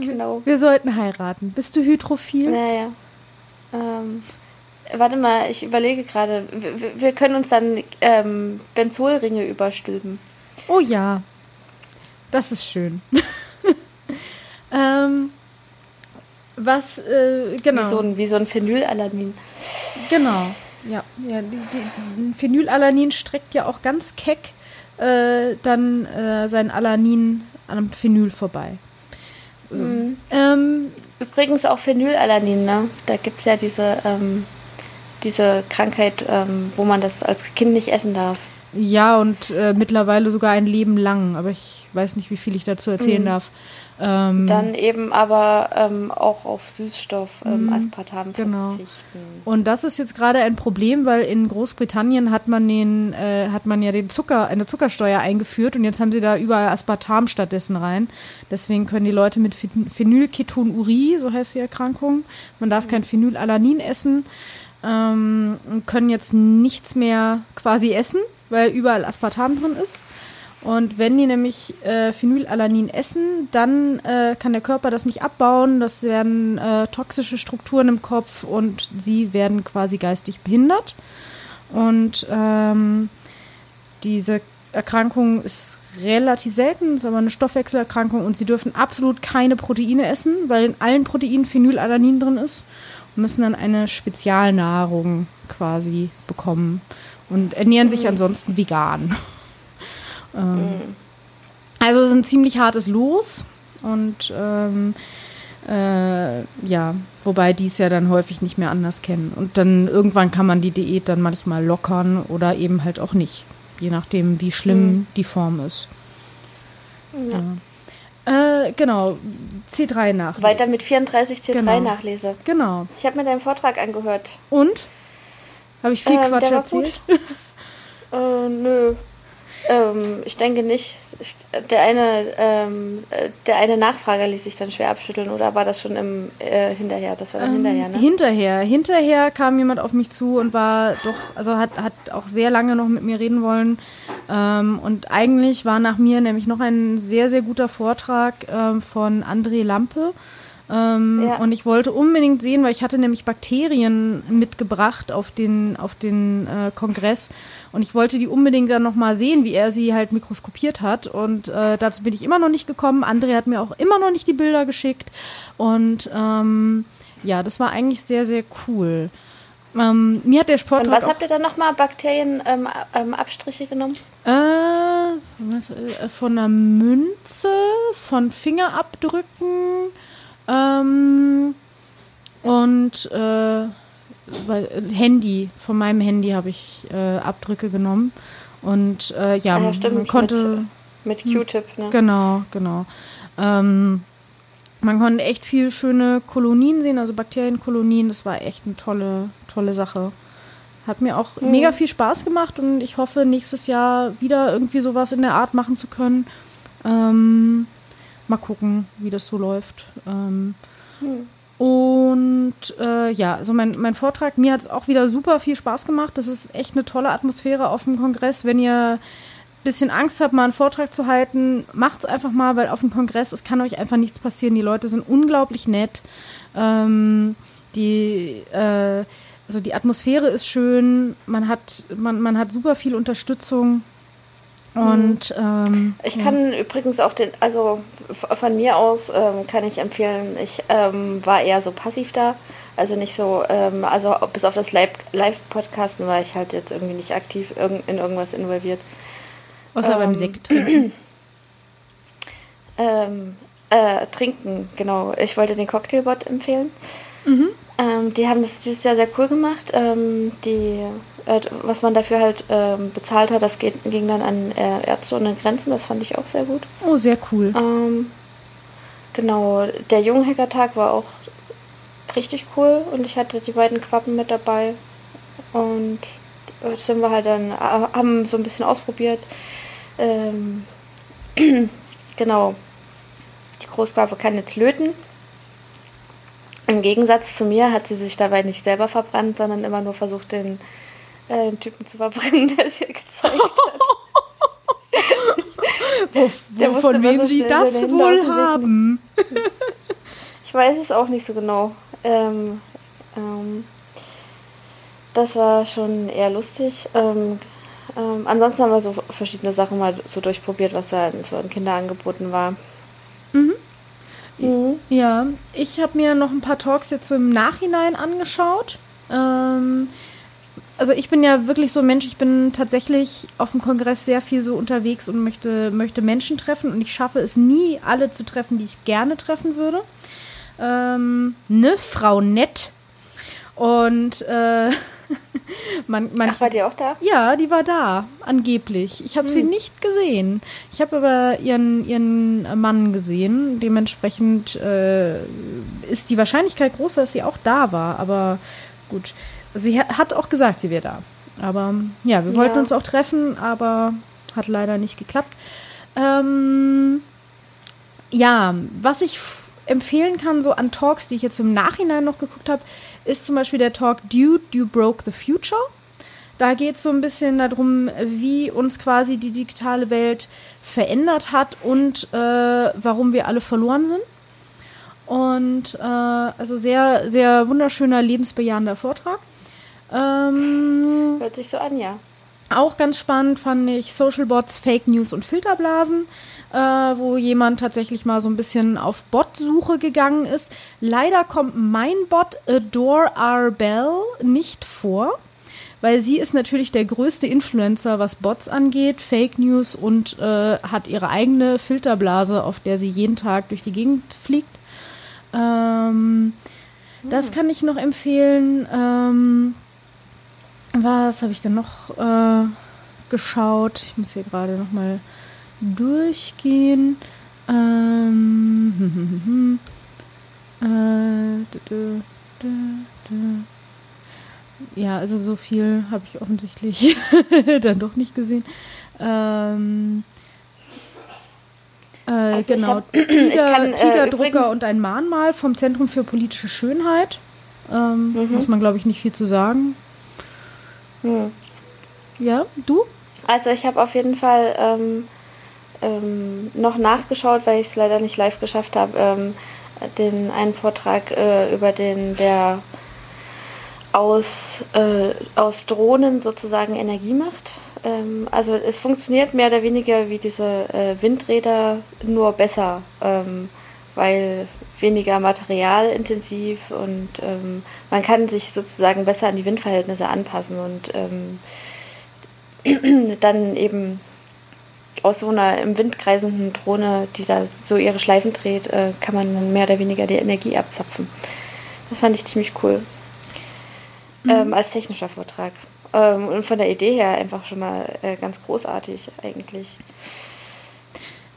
Genau. Wir sollten heiraten. Bist du hydrophil? Naja. Ähm, warte mal, ich überlege gerade. Wir, wir können uns dann ähm, Benzolringe überstülpen. Oh ja, das ist schön. (laughs) ähm, was, äh, genau. Wie, so ein, wie so ein Phenylalanin. Genau, ja. ja die, die, Phenylalanin streckt ja auch ganz keck äh, dann äh, sein Alanin an einem Phenyl vorbei. So. Mhm. Ähm, Übrigens auch Phenylalanin, ne? Da gibt es ja diese, ähm, diese Krankheit, ähm, wo man das als Kind nicht essen darf. ja, und äh, mittlerweile sogar ein Leben lang, aber ich weiß nicht, wie viel ich dazu erzählen Mhm. darf. Ähm, Dann eben aber ähm, auch auf Süßstoff, ähm, Mhm, Aspartam genau. verzichten. Und das ist jetzt gerade ein Problem, weil in Großbritannien hat man den, äh, hat man ja den Zucker, eine Zuckersteuer eingeführt und jetzt haben sie da überall Aspartam stattdessen rein. Deswegen können die Leute mit Phen- Phenylketonurie, so heißt die Erkrankung, man darf kein Phenylalanin essen, ähm, und können jetzt nichts mehr quasi essen, weil überall Aspartam drin ist. Und wenn die nämlich äh, Phenylalanin essen, dann äh, kann der Körper das nicht abbauen. Das werden äh, toxische Strukturen im Kopf und sie werden quasi geistig behindert. Und ähm, diese Erkrankung ist relativ selten, ist aber eine Stoffwechselerkrankung und sie dürfen absolut keine Proteine essen, weil in allen Proteinen Phenylalanin drin ist und müssen dann eine Spezialnahrung quasi bekommen und ernähren sich ansonsten vegan. (laughs) Ähm, Also es ist ein ziemlich hartes Los und ähm, äh, ja, wobei die es ja dann häufig nicht mehr anders kennen. Und dann irgendwann kann man die Diät dann manchmal lockern oder eben halt auch nicht, je nachdem, wie schlimm die Form ist. Ja. Äh, genau, C3 nach. Weiter mit 34 C3 Genau. nachlese. Genau. Ich habe mir deinen Vortrag angehört. Und? Habe ich viel Ähm, Quatsch erzählt? (laughs) Äh, nö. Ähm, ich denke nicht. Ich, der, eine, ähm, äh, der eine Nachfrager ließ sich dann schwer abschütteln oder war das schon im äh, hinterher? Das war dann hinterher, ne? Ähm, Hinterher. Hinterher kam jemand auf mich zu und war doch, also hat, hat auch sehr lange noch mit mir reden wollen. Ähm, und eigentlich war nach mir nämlich noch ein sehr, sehr guter Vortrag ähm, von André Lampe. Ähm, Ja. Und ich wollte unbedingt sehen, weil ich hatte nämlich Bakterien mitgebracht auf den, auf den äh, Kongress. Und ich wollte die unbedingt dann nochmal sehen, wie er sie halt mikroskopiert hat. Und äh, dazu bin ich immer noch nicht gekommen. André hat mir auch immer noch nicht die Bilder geschickt. Und ähm, ja, das war eigentlich sehr, sehr cool. Ähm, mir hat der Und Sportler was habt ihr dann nochmal? Bakterien ähm, ähm, genommen? äh, äh, von einer Münze, von Fingerabdrücken ähm, und äh, Handy, von meinem Handy habe ich äh, Abdrücke genommen. Und äh, ja, Ah ja, stimmt, man konnte. Mit Q-Tip, ne? Genau, genau. Ähm, man konnte echt viel schöne Kolonien sehen, also Bakterienkolonien. Das war echt eine tolle, tolle Sache. Hat mir auch Mhm. mega viel Spaß gemacht und ich hoffe, nächstes Jahr wieder irgendwie sowas in der Art machen zu können. Ähm, mal gucken, wie das so läuft. Ähm, Hm. und äh, ja, also mein, mein Vortrag, mir hat es auch wieder super viel Spaß gemacht. Das ist echt eine tolle Atmosphäre auf dem Kongress. Wenn ihr ein bisschen Angst habt, mal einen Vortrag zu halten, macht's einfach mal, weil auf dem Kongress, es kann euch einfach nichts passieren. Die Leute sind unglaublich nett. Ähm, die, äh, also die Atmosphäre ist schön, man hat, man, man hat super viel Unterstützung. Und ähm, Ich ja. kann übrigens auch den, also von mir aus ähm, kann ich empfehlen, ich ähm, war eher so passiv da. Also nicht so, ähm, also bis auf das Live- Live-Podcasten war ich halt jetzt irgendwie nicht aktiv irg in irgendwas involviert. außer beim ähm, Sekt trinken. (clears throat) Ähm, äh, trinken, genau. Ich wollte den Cocktailbot empfehlen. Ähm, die haben das dieses Jahr sehr cool gemacht. Ähm, die, äh, was man dafür halt ähm, bezahlt hat, das geht, ging dann an äh, Ärzte ohne Grenzen. Das fand ich auch sehr gut. Oh, sehr cool. Ähm, genau, der Junghackertag war auch richtig cool und ich hatte die beiden Quappen mit dabei. Und äh, sind wir halt dann, äh, haben so ein bisschen ausprobiert. Ähm, (clears throat) genau, die Großquappe kann jetzt löten. Im Gegensatz zu mir hat sie sich dabei nicht selber verbrannt, sondern immer nur versucht, den, äh, den Typen zu verbrennen, (laughs) der es ihr gezeigt hat. (laughs) Wo, (laughs) wo, von wem so Sie das wohl haben? Ich weiß es auch nicht so genau. Ähm, ähm, das war schon eher lustig. Ähm, ähm, ansonsten haben wir so verschiedene Sachen mal so durchprobiert, was da so an Kinderangeboten war. Mhm. Ja, ich habe mir noch ein paar Talks jetzt so im Nachhinein angeschaut. Ähm, also ich bin ja wirklich so ein Mensch, ich bin tatsächlich auf dem Kongress sehr viel so unterwegs und möchte, möchte Menschen treffen und ich schaffe es nie, alle zu treffen, die ich gerne treffen würde. Ähm, ne, Frau Nett. Und äh, (laughs) (laughs) man, man, Ach, war die auch da? ja, die war da, angeblich. Ich habe sie nicht gesehen. Ich habe aber ihren, ihren Mann gesehen. Dementsprechend äh, ist die Wahrscheinlichkeit groß, dass sie auch da war. Aber gut, sie ha- hat auch gesagt, sie wäre da. Aber ja, wir wollten Ja. uns auch treffen, aber hat leider nicht geklappt. Ähm, ja, was ich empfehlen kann, so an Talks, die ich jetzt im Nachhinein noch geguckt habe, ist zum Beispiel der Talk Dude, You Broke the Future. Da geht es so ein bisschen darum, wie uns quasi die digitale Welt verändert hat und äh, warum wir alle verloren sind. Und äh, also sehr, sehr wunderschöner, lebensbejahender Vortrag. Ähm, Hört sich so an, ja. Auch ganz spannend fand ich Social Bots, Fake News und Filterblasen, äh, wo jemand tatsächlich mal so ein bisschen auf Bot-Suche gegangen ist. Leider kommt mein Bot Adore R. Bell nicht vor, weil sie ist natürlich der größte Influencer, was Bots angeht, Fake News und äh, hat ihre eigene Filterblase, auf der sie jeden Tag durch die Gegend fliegt. Ähm, Das kann ich noch empfehlen. Ähm, was habe ich denn noch äh, geschaut? Ich muss hier gerade noch mal durchgehen. Ähm, hm, hm, hm, hm. Äh, dü, dü, dü, dü. Ja, also so viel habe ich offensichtlich (laughs) dann doch nicht gesehen. Ähm, äh, Also genau, hab- (clears throat) Tiger, kann, äh, Tigerdrucker und ein Mahnmal vom Zentrum für politische Schönheit. Ähm, Mhm. Muss man, glaube ich, nicht viel zu sagen. Hm. Ja, du? Also ich habe auf jeden Fall ähm, ähm, noch nachgeschaut, weil ich es leider nicht live geschafft habe, ähm, den einen Vortrag äh, über den, der aus, äh, aus Drohnen sozusagen Energie macht. Ähm, also es funktioniert mehr oder weniger wie diese äh, Windräder, nur besser, ähm, weil weniger materialintensiv und ähm, man kann sich sozusagen besser an die Windverhältnisse anpassen und ähm, (clears throat) dann eben aus so einer im Wind kreisenden Drohne, die da so ihre Schleifen dreht, äh, kann man dann mehr oder weniger die Energie abzapfen. Das fand ich ziemlich cool. Ähm, als technischer Vortrag. Ähm, und von der Idee her einfach schon mal äh, ganz großartig eigentlich.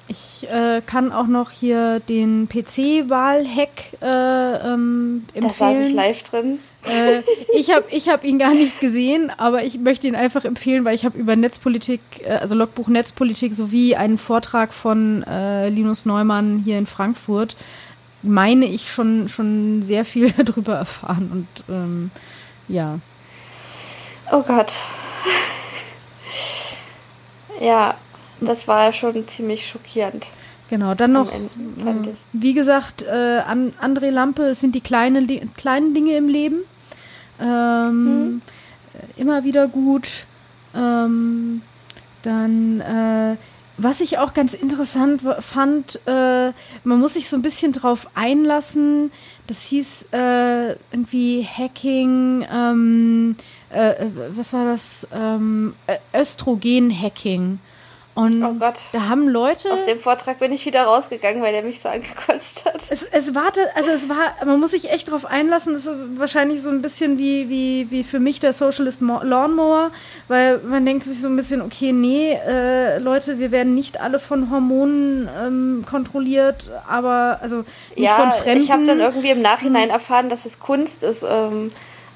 Ich äh, kann auch noch hier den PC-Wahl-Hack äh, ähm, Da saß ich empfehlen. live drin. äh, ich habe ich hab ihn gar nicht gesehen, aber ich möchte ihn einfach empfehlen, weil ich habe über Netzpolitik, äh, also Logbuch Netzpolitik sowie einen Vortrag von äh, Linus Neumann hier in Frankfurt, meine ich schon, schon sehr viel (laughs) darüber erfahren. Und ähm, ja, Oh Gott. Ja, das war schon ziemlich schockierend. genau. Dann noch, Ende, äh, wie gesagt, äh, an André Lampe, es sind die kleine, Li- kleinen Dinge im Leben. Ähm, äh, Immer wieder gut. Ähm, dann, äh, was ich auch ganz interessant fand, äh, man muss sich so ein bisschen drauf einlassen. Das hieß äh, irgendwie Hacking, ähm, äh, äh, was war das? Ähm, Östrogen-Hacking. Und Oh Gott. da haben Leute. Aus dem Vortrag bin ich wieder rausgegangen, weil der mich so angekotzt hat. Es, es war, also es war, man muss sich echt drauf einlassen. Es ist wahrscheinlich so ein bisschen wie, wie, wie für mich der Socialist Mo- Lawnmower, weil man denkt sich so ein bisschen, okay, nee, äh, Leute, wir werden nicht alle von Hormonen ähm, kontrolliert, aber also nicht ja, von Fremden. ich habe dann irgendwie im Nachhinein erfahren, dass es Kunst ist. Ähm,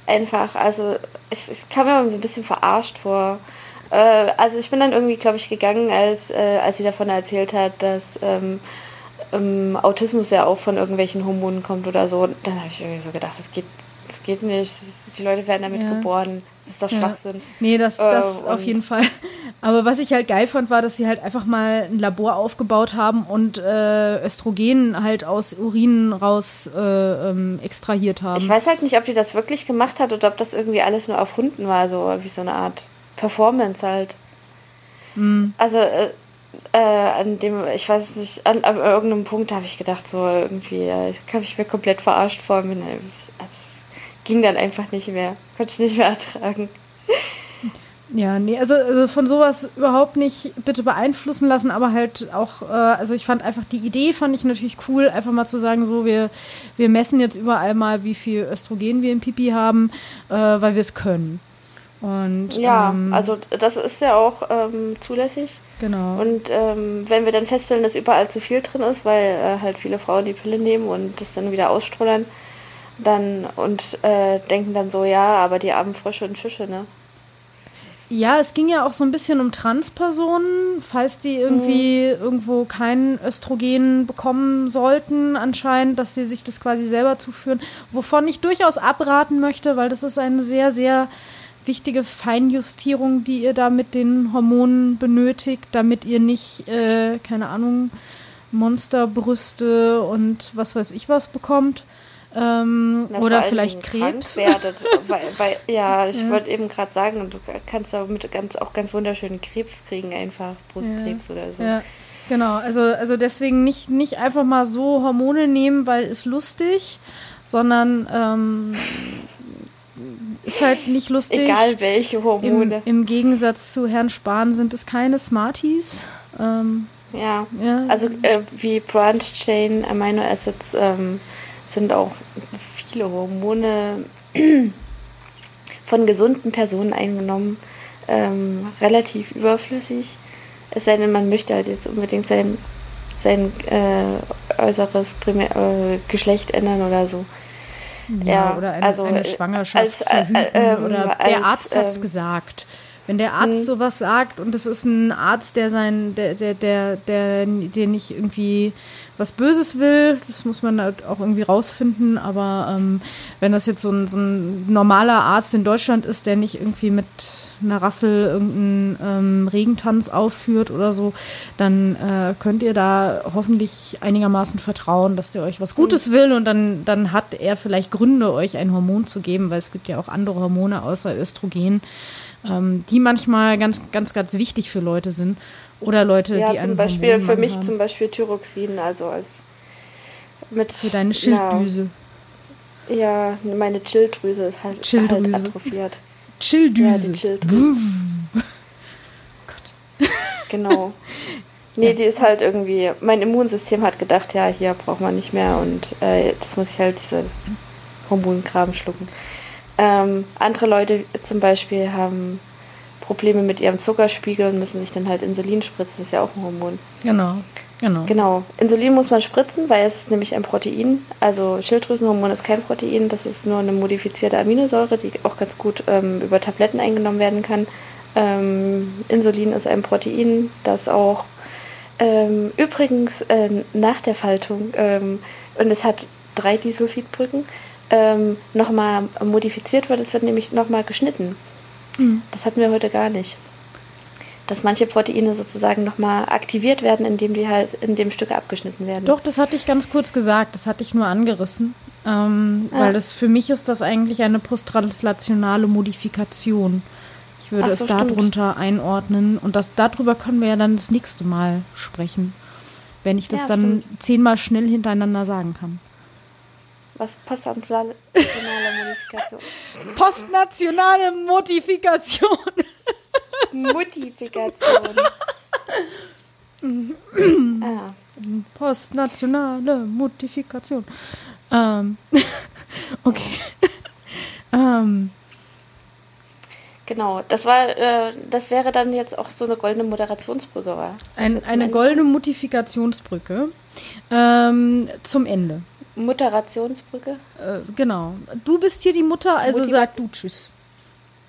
einfach, also es, es kam mir so ein bisschen verarscht vor. Äh, also ich bin dann irgendwie, glaube ich, gegangen, als, äh, als sie davon erzählt hat, dass ähm, ähm, Autismus ja auch von irgendwelchen Hormonen kommt oder so. Dann habe ich irgendwie so gedacht, das geht, das geht nicht. Die Leute werden damit Ja. geboren. Das ist doch Ja. Schwachsinn. Nee, das, das Äh, auf und- jeden Fall. Aber was ich halt geil fand, war, dass sie halt einfach mal ein Labor aufgebaut haben und äh, Östrogen halt aus Urin raus äh, ähm, extrahiert haben. Ich weiß halt nicht, ob die das wirklich gemacht hat oder ob das irgendwie alles nur auf Hunden war, so wie so eine Art Performance halt. Hm. Also äh, äh, an dem, ich weiß nicht, an, an irgendeinem Punkt habe ich gedacht, so irgendwie, äh, habe ich mir komplett verarscht vor mir. Also, es ging dann einfach nicht mehr. Konnte ich nicht mehr (laughs) ertragen. Ja, nee, also, also von sowas überhaupt nicht bitte beeinflussen lassen, aber halt auch, äh, also ich fand einfach die Idee, fand ich natürlich cool, einfach mal zu sagen, so, wir, wir messen jetzt überall mal, wie viel Östrogen wir im Pipi haben, äh, weil wir es können. Und Ja, ähm, also das ist ja auch ähm, zulässig. genau. Und ähm, wenn wir dann feststellen, dass überall zu viel drin ist, weil äh, halt viele Frauen die Pille nehmen und das dann wieder ausstrullern, dann und äh, denken dann so, ja, aber die armen Frösche und Fische, ne? Ja, es ging ja auch so ein bisschen um Transpersonen, falls die irgendwie irgendwo kein Östrogen bekommen sollten, anscheinend, dass sie sich das quasi selber zuführen, wovon ich durchaus abraten möchte, weil das ist eine sehr, sehr wichtige Feinjustierung, die ihr da mit den Hormonen benötigt, damit ihr nicht, äh, keine Ahnung, Monsterbrüste und was weiß ich was bekommt. Ähm, Na, oder vielleicht Krebs. Werdet, (laughs) weil, weil, ja, ich wollte eben gerade sagen, du kannst damit ganz, auch ganz wunderschönen Krebs kriegen, einfach Brustkrebs oder so. Ja, genau. Also, also deswegen nicht, nicht einfach mal so Hormone nehmen, weil es lustig, sondern ähm, ist halt nicht lustig. Egal welche Im, Hormone. Im Gegensatz zu Herrn Spahn sind es keine Smarties. Ähm, ja. ja, Also äh, wie Branched Chain Amino Acids ähm, sind auch viele Hormone (clears throat) von gesunden Personen eingenommen, ähm, relativ überflüssig. Es sei denn, man möchte halt jetzt unbedingt sein sein äh, äußeres Primär, äh, Geschlecht ändern oder so. Ja, Ja, oder eine, also, eine äh, Schwangerschaft als, äh, verhüten äh, ähm, oder der als, Arzt hat's ähm, gesagt. Wenn der Arzt sowas sagt und es ist ein Arzt, der sein, der, der, der, der, der nicht irgendwie was Böses will, das muss man halt auch irgendwie rausfinden, aber ähm, wenn das jetzt so ein, so ein normaler Arzt in Deutschland ist, der nicht irgendwie mit einer Rassel irgendeinen ähm, Regentanz aufführt oder so, dann äh, könnt ihr da hoffentlich einigermaßen vertrauen, dass der euch was Gutes will und dann, dann hat er vielleicht Gründe, euch ein Hormon zu geben, weil es gibt ja auch andere Hormone außer Östrogen, ähm, die manchmal ganz, ganz, ganz wichtig für Leute sind. Oder Leute, Ja, die einen zum Beispiel für Hormonmangel mich haben. zum Beispiel Thyroxin, also als mit Für deine Schilddüse. Ja, ja meine Chilldrüse ist halt, Chilldrüse. halt atrophiert. Chilldüse. Ja, die Chilldrüse. (laughs) Genau. Nee, die ist halt irgendwie, mein Immunsystem hat gedacht, ja, hier braucht man nicht mehr und äh, jetzt muss ich halt diese Hormonkram schlucken. Ähm, andere Leute zum Beispiel haben Probleme mit ihrem Zuckerspiegel und müssen sich dann halt Insulin spritzen, das ist ja auch ein Hormon. Genau, genau. Genau. Insulin muss man spritzen, weil es ist nämlich ein Protein. Also Schilddrüsenhormon ist kein Protein, das ist nur eine modifizierte Aminosäure, die auch ganz gut ähm, über Tabletten eingenommen werden kann. Ähm, Insulin ist ein Protein, das auch ähm, übrigens äh, nach der Faltung, ähm, und es hat drei Disulfidbrücken, ähm, nochmal modifiziert wird. Es wird nämlich nochmal geschnitten. Das hatten wir heute gar nicht dass manche Proteine sozusagen nochmal aktiviert werden, indem die halt in dem Stück abgeschnitten werden. Doch, das hatte ich ganz kurz gesagt, das hatte ich nur angerissen. Ähm, Ah. Weil das für mich ist das eigentlich eine posttranslationale Modifikation. Ich würde Ach es so, stimmt. darunter einordnen und das, darüber können wir ja dann das nächste Mal sprechen. Wenn ich das Ja, dann zehnmal schnell hintereinander sagen kann. Was postnationale Modifikation? Postnationale Modifikation. Modifikation. ah, Postnationale Modifikation. Ähm, (laughs) okay. ähm, genau, das war, äh, das wäre dann jetzt auch so eine goldene Moderationsbrücke, war. ein, eine goldene Modifikationsbrücke ähm, zum Ende. Moderationsbrücke. Äh, genau. Du bist hier die Mutter, also Motiva- sag du Tschüss.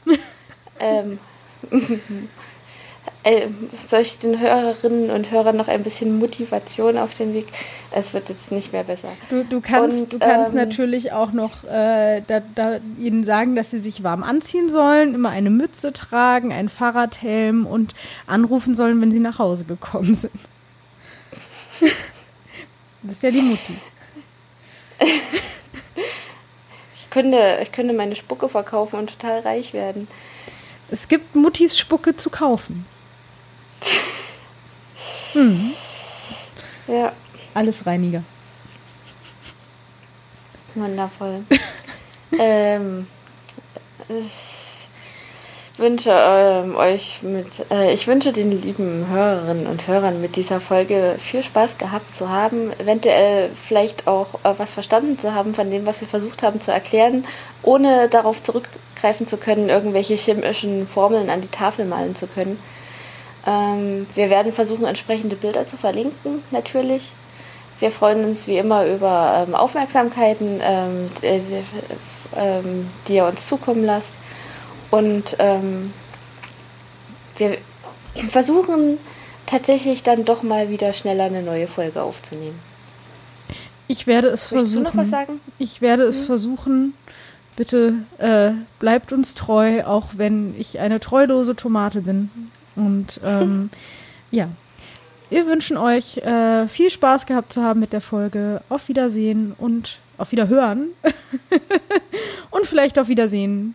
(laughs) Ähm, (laughs) äh, soll ich den Hörerinnen und Hörern noch ein bisschen Motivation auf den Weg? Es wird jetzt nicht mehr besser. Du, du kannst, Und, du kannst ähm, natürlich auch noch äh, da, da ihnen sagen, dass sie sich warm anziehen sollen, immer eine Mütze tragen, einen Fahrradhelm und anrufen sollen, wenn sie nach Hause gekommen sind. (laughs) du bist ja die Mutti. Ich könnte, ich könnte meine Spucke verkaufen und total reich werden. Es gibt Muttis Spucke zu kaufen. Ja, Alles Reiniger. wundervoll. (laughs) ähm, wünsche ähm, euch mit, äh, ich wünsche den lieben Hörerinnen und Hörern mit dieser Folge viel Spaß gehabt zu haben, eventuell vielleicht auch äh, was verstanden zu haben von dem, was wir versucht haben zu erklären, ohne darauf zurückgreifen zu können, irgendwelche chemischen Formeln an die Tafel malen zu können. Ähm, wir werden versuchen, entsprechende Bilder zu verlinken, natürlich. Wir freuen uns wie immer über ähm, Aufmerksamkeiten, ähm, äh, ähm, die ihr uns zukommen lasst. Und ähm, wir versuchen tatsächlich dann doch mal wieder schneller eine neue Folge aufzunehmen. Ich werde es Möchtest du versuchen. noch was sagen? Ich werde es versuchen. Bitte äh, bleibt uns treu, auch wenn ich eine treulose Tomate bin. Und (laughs) ähm, ja, wir wünschen euch äh, viel Spaß gehabt zu haben mit der Folge. Auf Wiedersehen und auf Wiederhören. (laughs) und vielleicht auf Wiedersehen.